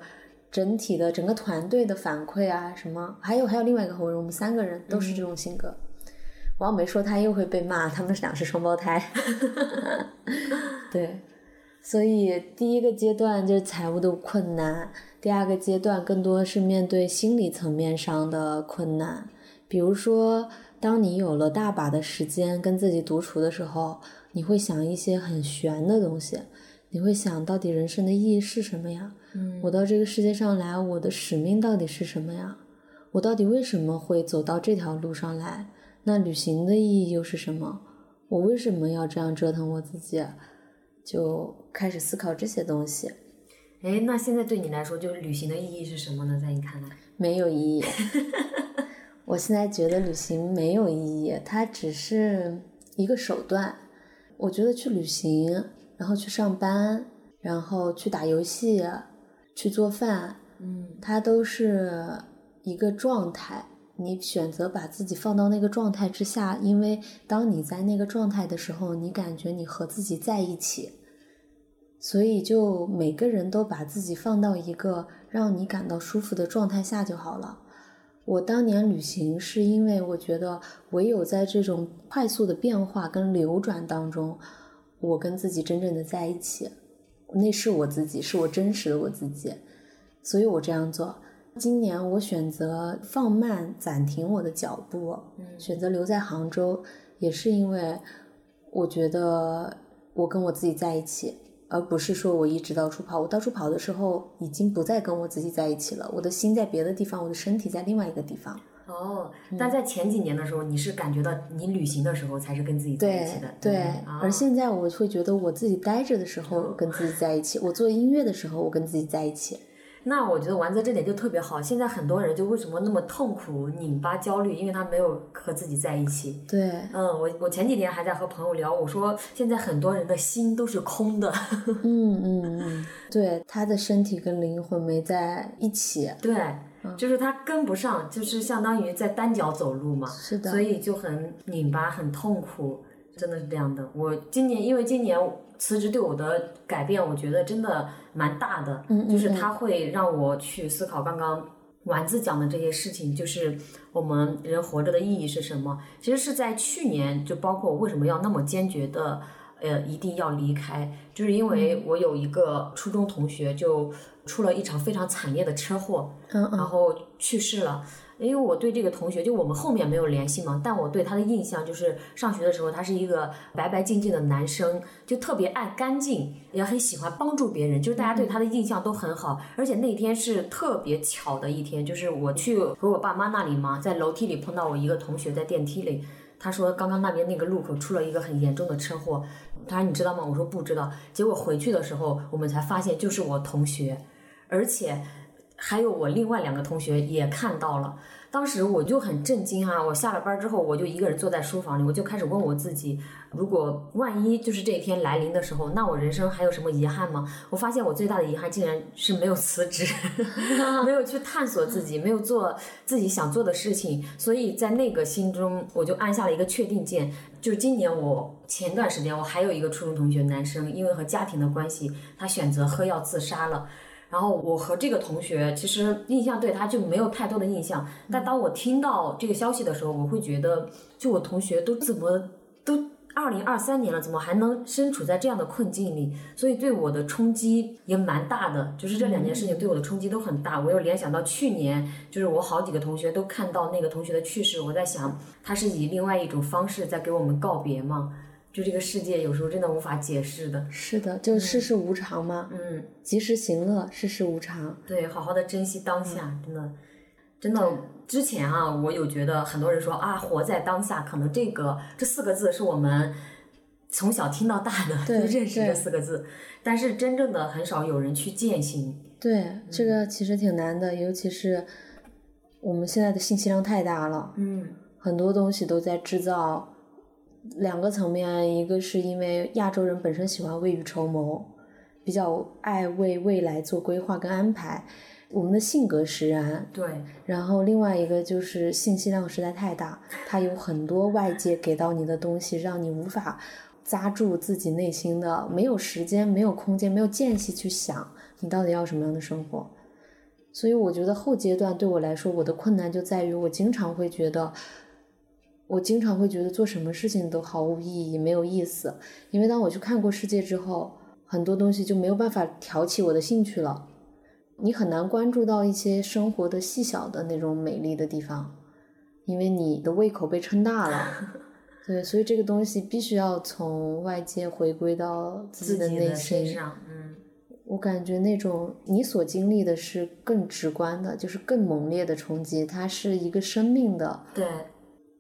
[SPEAKER 2] 整体的整个团队的反馈啊什么，还有还有另外一个合伙人，我们三个人都是这种性格。我要没说他又会被骂，他们俩是双胞胎。<laughs> 对。所以第一个阶段就是财务的困难，第二个阶段更多是面对心理层面上的困难。比如说，当你有了大把的时间跟自己独处的时候，你会想一些很玄的东西，你会想到底人生的意义是什么呀？
[SPEAKER 3] 嗯，
[SPEAKER 2] 我到这个世界上来，我的使命到底是什么呀？我到底为什么会走到这条路上来？那旅行的意义又是什么？我为什么要这样折腾我自己？就开始思考这些东西。
[SPEAKER 3] 哎，那现在对你来说，就是旅行的意义是什么呢？在你看来，
[SPEAKER 2] 没有意义。<laughs> 我现在觉得旅行没有意义，它只是一个手段。我觉得去旅行，然后去上班，然后去打游戏，去做饭，
[SPEAKER 3] 嗯，
[SPEAKER 2] 它都是一个状态。你选择把自己放到那个状态之下，因为当你在那个状态的时候，你感觉你和自己在一起，所以就每个人都把自己放到一个让你感到舒服的状态下就好了。我当年旅行是因为我觉得唯有在这种快速的变化跟流转当中，我跟自己真正的在一起，那是我自己，是我真实的我自己，所以我这样做。今年我选择放慢、暂停我的脚步，选择留在杭州，也是因为我觉得我跟我自己在一起。而不是说我一直到处跑，我到处跑的时候已经不再跟我自己在一起了，我的心在别的地方，我的身体在另外一个地方。
[SPEAKER 3] 哦，但在前几年的时候，你是感觉到你旅行的时候才是跟自己在一起的，
[SPEAKER 2] 对。而现在我会觉得我自己待着的时候跟自己在一起，我做音乐的时候我跟自己在一起。
[SPEAKER 3] 那我觉得丸子这点就特别好。现在很多人就为什么那么痛苦、拧巴、焦虑，因为他没有和自己在一起。
[SPEAKER 2] 对，
[SPEAKER 3] 嗯，我我前几天还在和朋友聊，我说现在很多人的心都是空的。
[SPEAKER 2] 嗯嗯嗯，对，他的身体跟灵魂没在一起。
[SPEAKER 3] 对，就是他跟不上，就是相当于在单脚走路嘛。
[SPEAKER 2] 是的。
[SPEAKER 3] 所以就很拧巴、很痛苦，真的是这样的。我今年因为今年。辞职对我的改变，我觉得真的蛮大的，就是它会让我去思考刚刚丸子讲的这些事情，就是我们人活着的意义是什么。其实是在去年，就包括我为什么要那么坚决的，呃，一定要离开，就是因为我有一个初中同学就出了一场非常惨烈的车祸，然后去世了。因为我对这个同学，就我们后面没有联系嘛，但我对他的印象就是上学的时候，他是一个白白净净的男生，就特别爱干净，也很喜欢帮助别人，就是大家对他的印象都很好。而且那天是特别巧的一天，就是我去和我爸妈那里嘛，在楼梯里碰到我一个同学在电梯里，他说刚刚那边那个路口出了一个很严重的车祸，他说你知道吗？我说不知道。结果回去的时候，我们才发现就是我同学，而且。还有我另外两个同学也看到了，当时我就很震惊啊！我下了班之后，我就一个人坐在书房里，我就开始问我自己：如果万一就是这一天来临的时候，那我人生还有什么遗憾吗？我发现我最大的遗憾竟然是没有辞职，<laughs> 没有去探索自己，没有做自己想做的事情。所以在那个心中，我就按下了一个确定键。就是今年我前段时间，我还有一个初中同学，男生，因为和家庭的关系，他选择喝药自杀了。然后我和这个同学其实印象对他就没有太多的印象，但当我听到这个消息的时候，我会觉得，就我同学都怎么都二零二三年了，怎么还能身处在这样的困境里？所以对我的冲击也蛮大的，就是这两件事情对我的冲击都很大。我又联想到去年，就是我好几个同学都看到那个同学的去世，我在想，他是以另外一种方式在给我们告别吗？就这个世界有时候真的无法解释的。
[SPEAKER 2] 是的，就世事无常嘛。
[SPEAKER 3] 嗯，
[SPEAKER 2] 及时行乐，世事无常。
[SPEAKER 3] 对，好好的珍惜当下，真的，真的。之前啊，我有觉得很多人说啊，活在当下，可能这个这四个字是我们从小听到大的，就认识这四个字。但是真正的很少有人去践行。
[SPEAKER 2] 对，这个其实挺难的，尤其是我们现在的信息量太大了。
[SPEAKER 3] 嗯，
[SPEAKER 2] 很多东西都在制造。两个层面，一个是因为亚洲人本身喜欢未雨绸缪，比较爱为未来做规划跟安排，我们的性格使然。
[SPEAKER 3] 对。
[SPEAKER 2] 然后另外一个就是信息量实在太大，它有很多外界给到你的东西，让你无法扎住自己内心的，没有时间、没有空间、没有间隙去想你到底要什么样的生活。所以我觉得后阶段对我来说，我的困难就在于我经常会觉得。我经常会觉得做什么事情都毫无意义，没有意思。因为当我去看过世界之后，很多东西就没有办法挑起我的兴趣了。你很难关注到一些生活的细小的那种美丽的地方，因为你的胃口被撑大了。<laughs> 对，所以这个东西必须要从外界回归到自己的内心。
[SPEAKER 3] 嗯，
[SPEAKER 2] 我感觉那种你所经历的是更直观的，就是更猛烈的冲击，它是一个生命的。
[SPEAKER 3] 对。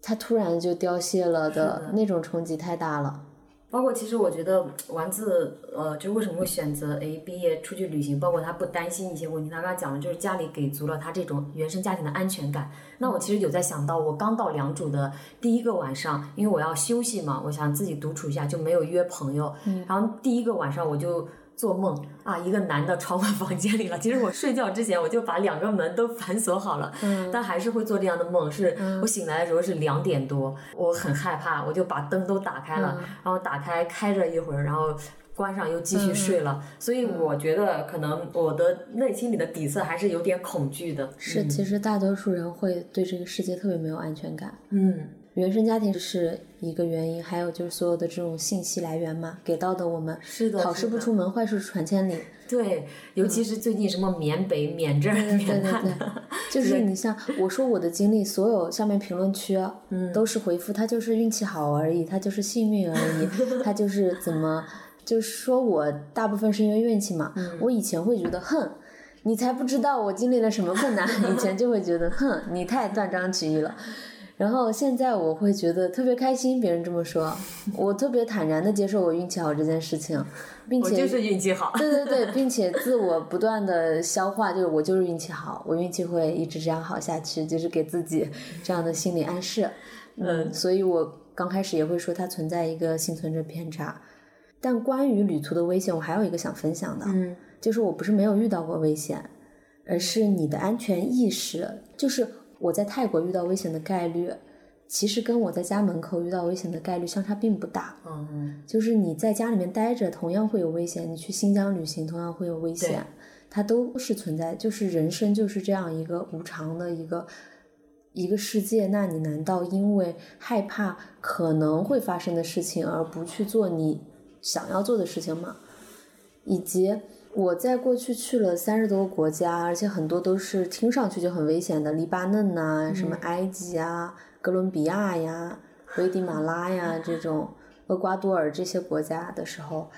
[SPEAKER 2] 它突然就凋谢了的那种冲击太大了，
[SPEAKER 3] 包括其实我觉得丸子，呃，就为什么会选择诶毕业出去旅行，包括他不担心一些问题，他刚刚讲了就是家里给足了他这种原生家庭的安全感。那我其实有在想到，我刚到良渚的第一个晚上，因为我要休息嘛，我想自己独处一下，就没有约朋友。
[SPEAKER 2] 嗯，
[SPEAKER 3] 然后第一个晚上我就。做梦啊，一个男的闯我房间里了。其实我睡觉之前我就把两个门都反锁好了，但还是会做这样的梦。是我醒来的时候是两点多，我很害怕，我就把灯都打开了，然后打开开着一会儿，然后。关上又继续睡了，所以我觉得可能我的内心里的底色还是有点恐惧的。
[SPEAKER 2] 是，其实大多数人会对这个世界特别没有安全感。
[SPEAKER 3] 嗯，
[SPEAKER 2] 原生家庭是一个原因，还有就是所有的这种信息来源嘛，给到的我们
[SPEAKER 3] 是的，
[SPEAKER 2] 好事不出门，坏事传千里。
[SPEAKER 3] 对，尤其是最近什么缅北、缅这、缅那
[SPEAKER 2] 的，就是你像我说我的经历，所有下面评论区，嗯，都是回复他就是运气好而已，他就是幸运而已，<laughs> 他就是怎么，就是说我大部分是因为运气嘛。我以前会觉得，哼，你才不知道我经历了什么困难，以前就会觉得，哼，你太断章取义了。然后现在我会觉得特别开心，别人这么说，我特别坦然的接受我运气好这件事情，并且
[SPEAKER 3] 就是运气好，
[SPEAKER 2] 对对对，并且自我不断的消化，就是我就是运气好，我运气会一直这样好下去，就是给自己这样的心理暗示。嗯，所以我刚开始也会说它存在一个幸存者偏差。但关于旅途的危险，我还有一个想分享的，嗯，就是我不是没有遇到过危险，而是你的安全意识，就是。我在泰国遇到危险的概率，其实跟我在家门口遇到危险的概率相差并不大。
[SPEAKER 3] 嗯
[SPEAKER 2] 就是你在家里面待着，同样会有危险；你去新疆旅行，同样会有危险。它都是存在，就是人生就是这样一个无常的一个一个世界。那你难道因为害怕可能会发生的事情而不去做你想要做的事情吗？以及。我在过去去了三十多个国家，而且很多都是听上去就很危险的，黎巴嫩呐，什么埃及啊、哥伦比亚呀、危地马拉呀这种，厄瓜多尔这些国家的时候，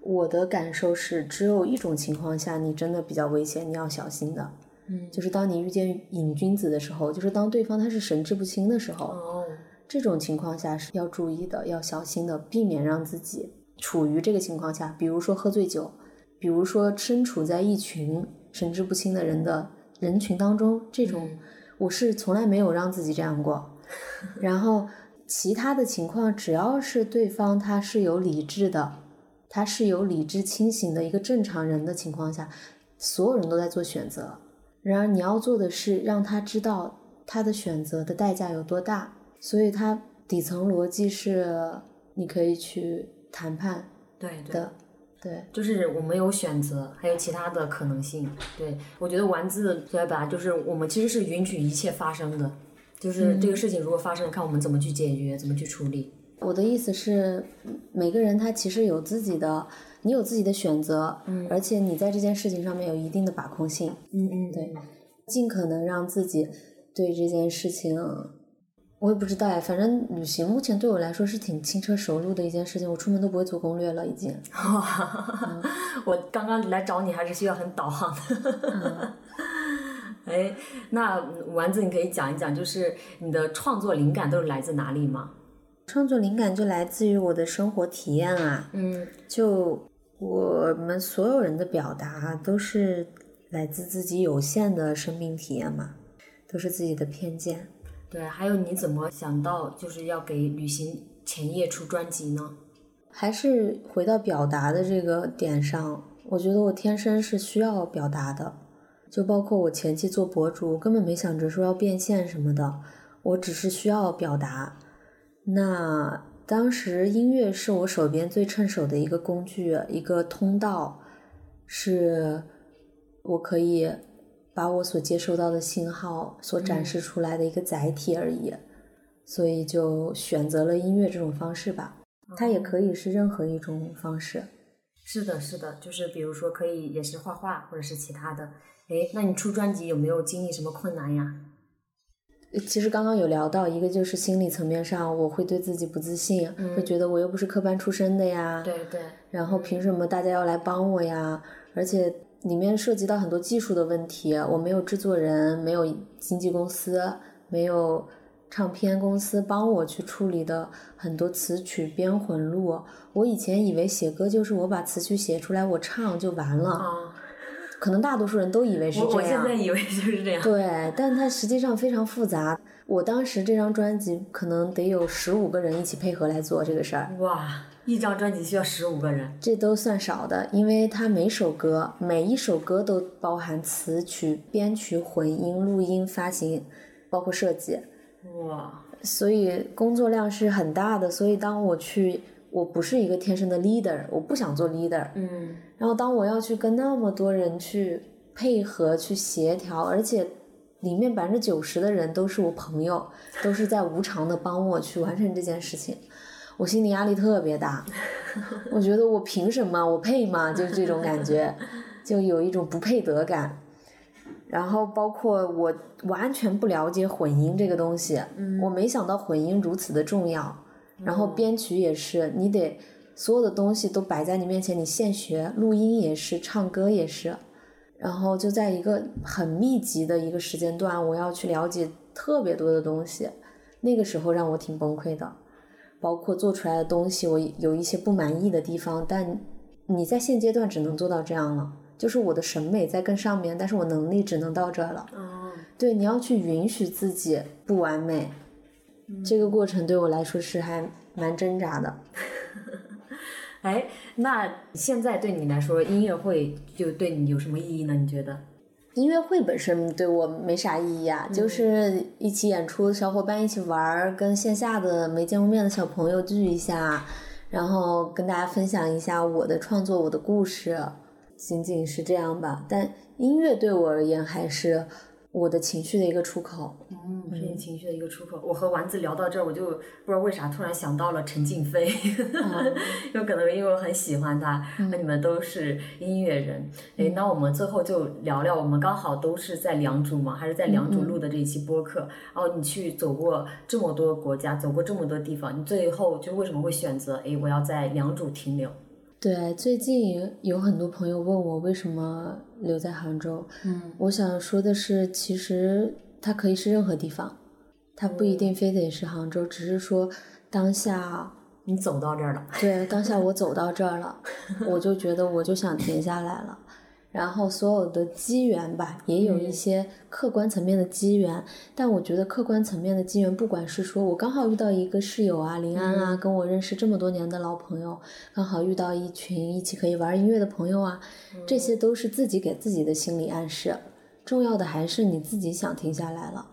[SPEAKER 2] 我的感受是，只有一种情况下你真的比较危险，你要小心的，
[SPEAKER 3] 嗯，
[SPEAKER 2] 就是当你遇见瘾君子的时候，就是当对方他是神志不清的时候，
[SPEAKER 3] 哦，
[SPEAKER 2] 这种情况下是要注意的，要小心的，避免让自己处于这个情况下，比如说喝醉酒。比如说，身处在一群神志不清的人的人群当中，这种我是从来没有让自己这样过。<laughs> 然后，其他的情况，只要是对方他是有理智的，他是有理智清醒的一个正常人的情况下，所有人都在做选择。然而，你要做的是让他知道他的选择的代价有多大。所以，他底层逻辑是你可以去谈判
[SPEAKER 3] 对
[SPEAKER 2] 的。对，
[SPEAKER 3] 就是我们有选择，还有其他的可能性。对我觉得丸子对吧？就是我们其实是允许一切发生的，就是这个事情如果发生了，看我们怎么去解决，怎么去处理。
[SPEAKER 2] 我的意思是，每个人他其实有自己的，你有自己的选择，
[SPEAKER 3] 嗯，
[SPEAKER 2] 而且你在这件事情上面有一定的把控性，
[SPEAKER 3] 嗯嗯，
[SPEAKER 2] 对，尽可能让自己对这件事情。我也不知道哎，反正旅行目前对我来说是挺轻车熟路的一件事情，我出门都不会做攻略了，已经。<laughs>
[SPEAKER 3] 我刚刚来找你还是需要很导航的。<laughs> 哎，那丸子，你可以讲一讲，就是你的创作灵感都是来自哪里吗？
[SPEAKER 2] 创作灵感就来自于我的生活体验啊。
[SPEAKER 3] 嗯，
[SPEAKER 2] 就我们所有人的表达都是来自自己有限的生命体验嘛，都是自己的偏见。
[SPEAKER 3] 对，还有你怎么想到就是要给旅行前夜出专辑呢？
[SPEAKER 2] 还是回到表达的这个点上，我觉得我天生是需要表达的，就包括我前期做博主，根本没想着说要变现什么的，我只是需要表达。那当时音乐是我手边最趁手的一个工具，一个通道，是我可以。把我所接收到的信号所展示出来的一个载体而已，所以就选择了音乐这种方式吧。它也可以是任何一种方式。
[SPEAKER 3] 是的，是的，就是比如说可以也是画画或者是其他的。哎，那你出专辑有没有经历什么困难呀？
[SPEAKER 2] 其实刚刚有聊到一个，就是心理层面上，我会对自己不自信，会觉得我又不是科班出身的呀。
[SPEAKER 3] 对对。
[SPEAKER 2] 然后凭什么大家要来帮我呀？而且。里面涉及到很多技术的问题，我没有制作人，没有经纪公司，没有唱片公司帮我去处理的很多词曲编混录。我以前以为写歌就是我把词曲写出来，我唱就完了。可能大多数人都以为是这样。
[SPEAKER 3] 我现在以为就是这样。
[SPEAKER 2] 对，但它实际上非常复杂。我当时这张专辑可能得有十五个人一起配合来做这个事儿。
[SPEAKER 3] 哇。一张专辑需要十五个人，
[SPEAKER 2] 这都算少的，因为他每首歌每一首歌都包含词曲、编曲、混音、录音、发行，包括设计。
[SPEAKER 3] 哇！
[SPEAKER 2] 所以工作量是很大的。所以当我去我不是一个天生的 leader，我不想做 leader。
[SPEAKER 3] 嗯
[SPEAKER 2] 然后当我要去跟那么多人去配合、去协调，而且里面百分之九十的人都是我朋友，都是在无偿的帮我去完成这件事情，我心理压力特别大。<laughs> 我觉得我凭什么？我配吗？就是这种感觉，<laughs> 就有一种不配得感。然后包括我完全不了解混音这个东西，我没想到混音如此的重要。然后编曲也是，你得所有的东西都摆在你面前，你现学，录音也是，唱歌也是。然后就在一个很密集的一个时间段，我要去了解特别多的东西，那个时候让我挺崩溃的。包括做出来的东西，我有一些不满意的地方，但你在现阶段只能做到这样了。就是我的审美在更上面，但是我能力只能到这儿了。
[SPEAKER 3] 哦，
[SPEAKER 2] 对，你要去允许自己不完美，这个过程对我来说是还蛮挣扎的。<laughs>
[SPEAKER 3] 哎，那现在对你来说，音乐会就对你有什么意义呢？你觉得？
[SPEAKER 2] 音乐会本身对我没啥意义啊，就是一起演出，小伙伴一起玩儿，跟线下的没见过面的小朋友聚一下，然后跟大家分享一下我的创作、我的故事，仅仅是这样吧。但音乐对我而言还是我的情绪的一个出口。
[SPEAKER 3] 嗯，是你情绪的一个出口。我和丸子聊到这儿，我就不知道为啥突然想到了陈静飞，<laughs> 有可能因为我很喜欢他。那你们都是音乐人，哎，那我们最后就聊聊，我们刚好都是在良渚嘛，还是在良渚录的这一期播客。然后你去走过这么多国家，走过这么多地方，你最后就为什么会选择哎，我要在良渚停留？
[SPEAKER 2] 对，最近有很多朋友问我为什么留在杭州。
[SPEAKER 3] 嗯
[SPEAKER 2] 我想说的是，其实它可以是任何地方，它不一定非得是杭州，只是说当下，
[SPEAKER 3] 你走到这儿了，
[SPEAKER 2] 对，当下我走到这儿了，<laughs> 我就觉得我就想停下来了。然后所有的机缘吧，也有一些客观层面的机缘，但我觉得客观层面的机缘，不管是说我刚好遇到一个室友啊，林安啊，跟我认识这么多年的老朋友，刚好遇到一群一起可以玩音乐的朋友啊，这些都是自己给自己的心理暗示。重要的还是你自己想停下来了，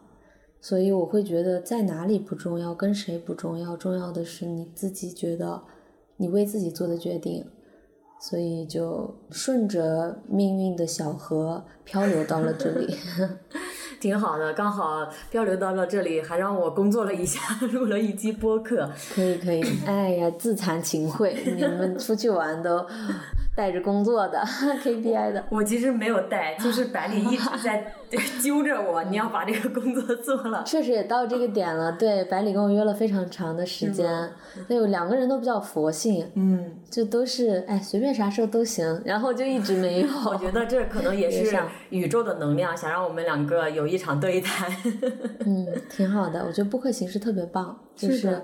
[SPEAKER 2] 所以我会觉得在哪里不重要，跟谁不重要，重要的是你自己觉得你为自己做的决定。所以就顺着命运的小河漂流到了这里。<laughs>
[SPEAKER 3] 挺好的，刚好漂流到了这里，还让我工作了一下，<laughs> 录了一期播客。
[SPEAKER 2] 可以可以，哎呀，自惭形秽，你们出去玩都带着工作的 <laughs> KPI 的。
[SPEAKER 3] 我其实没有带，就是百里一直在 <laughs> 揪着我，你要把这个工作做了。
[SPEAKER 2] 确实也到这个点了，对，百里跟我约了非常长的时间，对，两个人都比较佛性，
[SPEAKER 3] 嗯，
[SPEAKER 2] 就都是哎随便啥时候都行，然后就一直没有。<laughs>
[SPEAKER 3] 我觉得这可能也是
[SPEAKER 2] 上
[SPEAKER 3] 宇宙的能量，想让我们两个有一场对谈。
[SPEAKER 2] 嗯，挺好的，我觉得播客形式特别棒，就是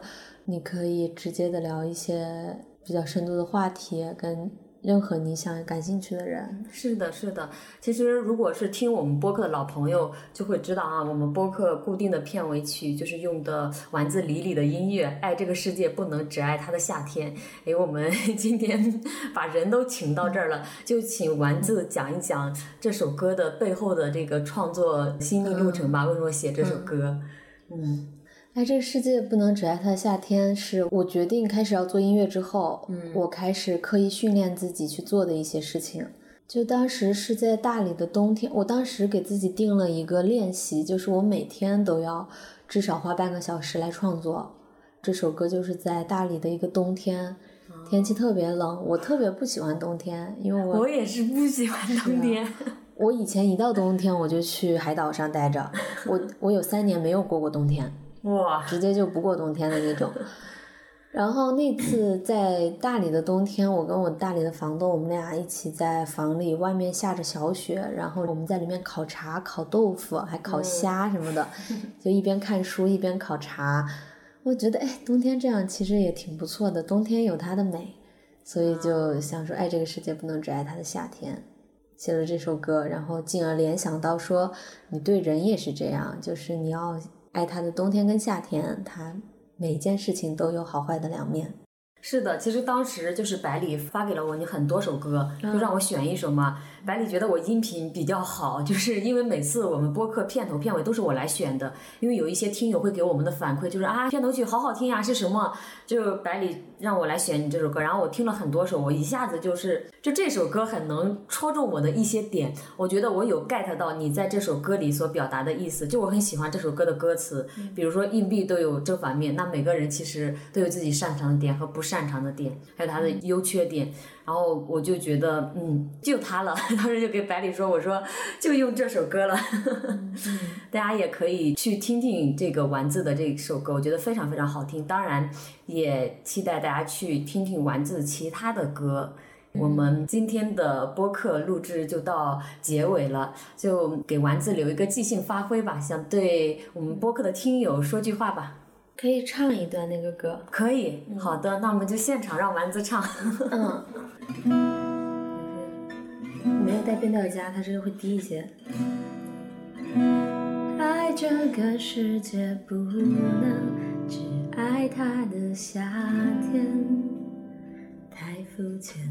[SPEAKER 2] 你可以直接的聊一些比较深度的话题，跟任何你想感兴趣的人。
[SPEAKER 3] 是的，是的。其实如果是听我们播客的老朋友就会知道啊，我们播客固定的片尾曲就是用的丸子李李的音乐，《爱这个世界不能只爱它的夏天》。诶，我们 <laughs> 今天把人都请到这儿了，就请丸子讲一讲这首歌的背后的这个创作心路历程吧。为什么写这首歌？嗯
[SPEAKER 2] 哎，这个世界不能只爱它的夏天，是我决定开始要做音乐之后，
[SPEAKER 3] 嗯
[SPEAKER 2] 我开始刻意训练自己去做的一些事情。就当时是在大理的冬天，我当时给自己定了一个练习，就是我每天都要至少花半个小时来创作。这首歌就是在大理的一个冬天，天气特别冷，我特别不喜欢冬天，因为我
[SPEAKER 3] 我也是不喜欢冬天。
[SPEAKER 2] 我以前一到冬天我就去海岛上待着，我我有三年没有过过冬天。
[SPEAKER 3] 哇，
[SPEAKER 2] 直接就不过冬天的那种。然后那次在大理的冬天，我跟我大理的房东，我们俩一起在房里，外面下着小雪，然后我们在里面烤茶、烤豆腐，还烤虾什么的，<laughs> 就一边看书一边烤茶。我觉得，哎，冬天这样其实也挺不错的，冬天有它的美，所以就想说，哎，这个世界不能只爱它的夏天。写了这首歌，然后进而联想到说，你对人也是这样，就是你要爱他的冬天跟夏天，他每件事情都有好坏的两面。
[SPEAKER 3] 是的，其实当时就是百里发给了我你很多首歌，就让我选一首嘛。百里觉得我音频比较好，就是因为每次我们播客片头片尾都是我来选的，因为有一些听友会给我们的反馈就是啊片头曲好好听呀、是什么？就百里让我来选你这首歌，然后我听了很多首，我一下子就是就这首歌很能戳中我的一些点，我觉得我有 get 到你在这首歌里所表达的意思，就我很喜欢这首歌的歌词，比如说硬币都有正反面，那每个人其实都有自己擅长的点和不擅长的点，还有他的优缺点。然后我就觉得，嗯，就他了。<laughs> 当时就给百里说，我说就用这首歌了。<laughs> 大家也可以去听听这个丸子的这首歌，我觉得非常非常好听。当然，也期待大家去听听丸子其他的歌。我们今天的播客录制就到结尾了，就给丸子留一个即兴发挥吧，想对我们播客的听友说句话吧。
[SPEAKER 2] 可以唱一段那个歌，
[SPEAKER 3] 可以。好的，那我们就现场让丸子唱。
[SPEAKER 2] 嗯，没有带变调夹，它这个会低一些。爱这个世界不能只爱它的夏天，太肤浅。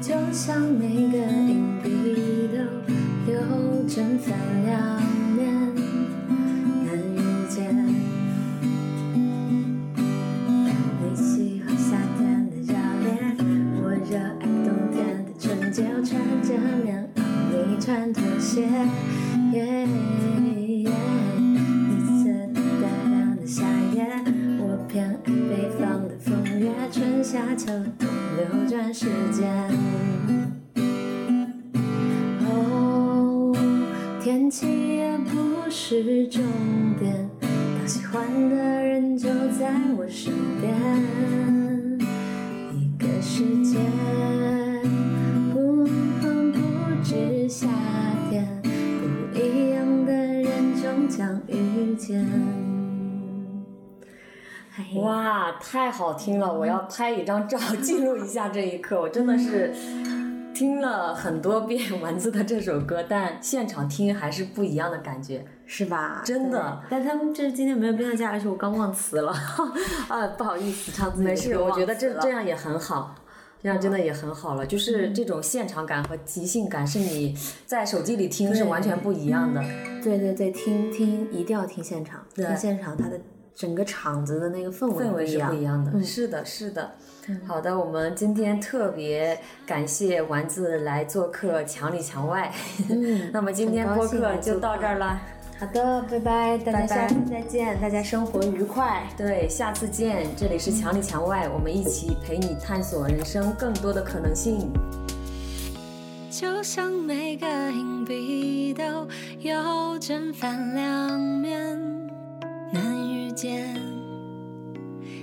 [SPEAKER 2] 就像每个硬币都有正反两穿拖鞋，你色大亮的夏夜，我偏爱北方的风月，春夏秋冬流转时间。哦，天气也不是重点，当喜欢的人就在我身边，一个世界。夏天，不一样的人终将遇见。
[SPEAKER 3] 哇，太好听了！我要拍一张照记录一下这一刻。我真的是听了很多遍丸子的这首歌，但现场听还是不一样的感觉，
[SPEAKER 2] 是吧？
[SPEAKER 3] 真的。
[SPEAKER 2] 但他们这今天没有变调加，而且我刚忘词了，<laughs> 啊，不好意思，唱自己
[SPEAKER 3] 没事，我觉得这这样也很好。这样真的也很好了，就是这种现场感和即兴感，是你在手机里听是完全不一样的。
[SPEAKER 2] 对对对，听听一定要听现场，听现场它的整个场子的那个氛围
[SPEAKER 3] 氛围是
[SPEAKER 2] 不
[SPEAKER 3] 一样的。是的，是的。好的，我们今天特别感谢丸子来做客墙里墙外。<laughs> 那么今天播客就到这儿了。
[SPEAKER 2] 好的，拜拜，大家下次再见，大家生活愉快。
[SPEAKER 3] 对，下次见，这里是墙里墙外，我们一起陪你探索人生更多的可能性。
[SPEAKER 1] 就像每个硬币都有正反两面，难遇见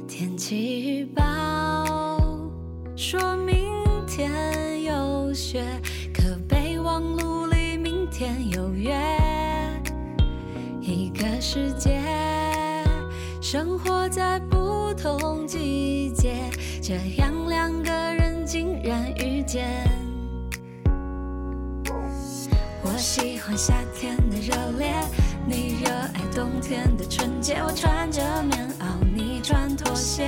[SPEAKER 1] 天气预报说明天有雪，可备忘录里明天有约。一个世界，生活在不同季节，这样两个人竟然遇见。我喜欢夏天的热烈，你热爱冬天的纯洁。我穿着棉袄，你穿拖鞋。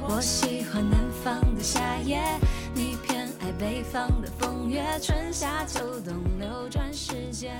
[SPEAKER 1] 我喜欢南方的夏夜。你偏爱北方的月，春夏秋冬流转时间。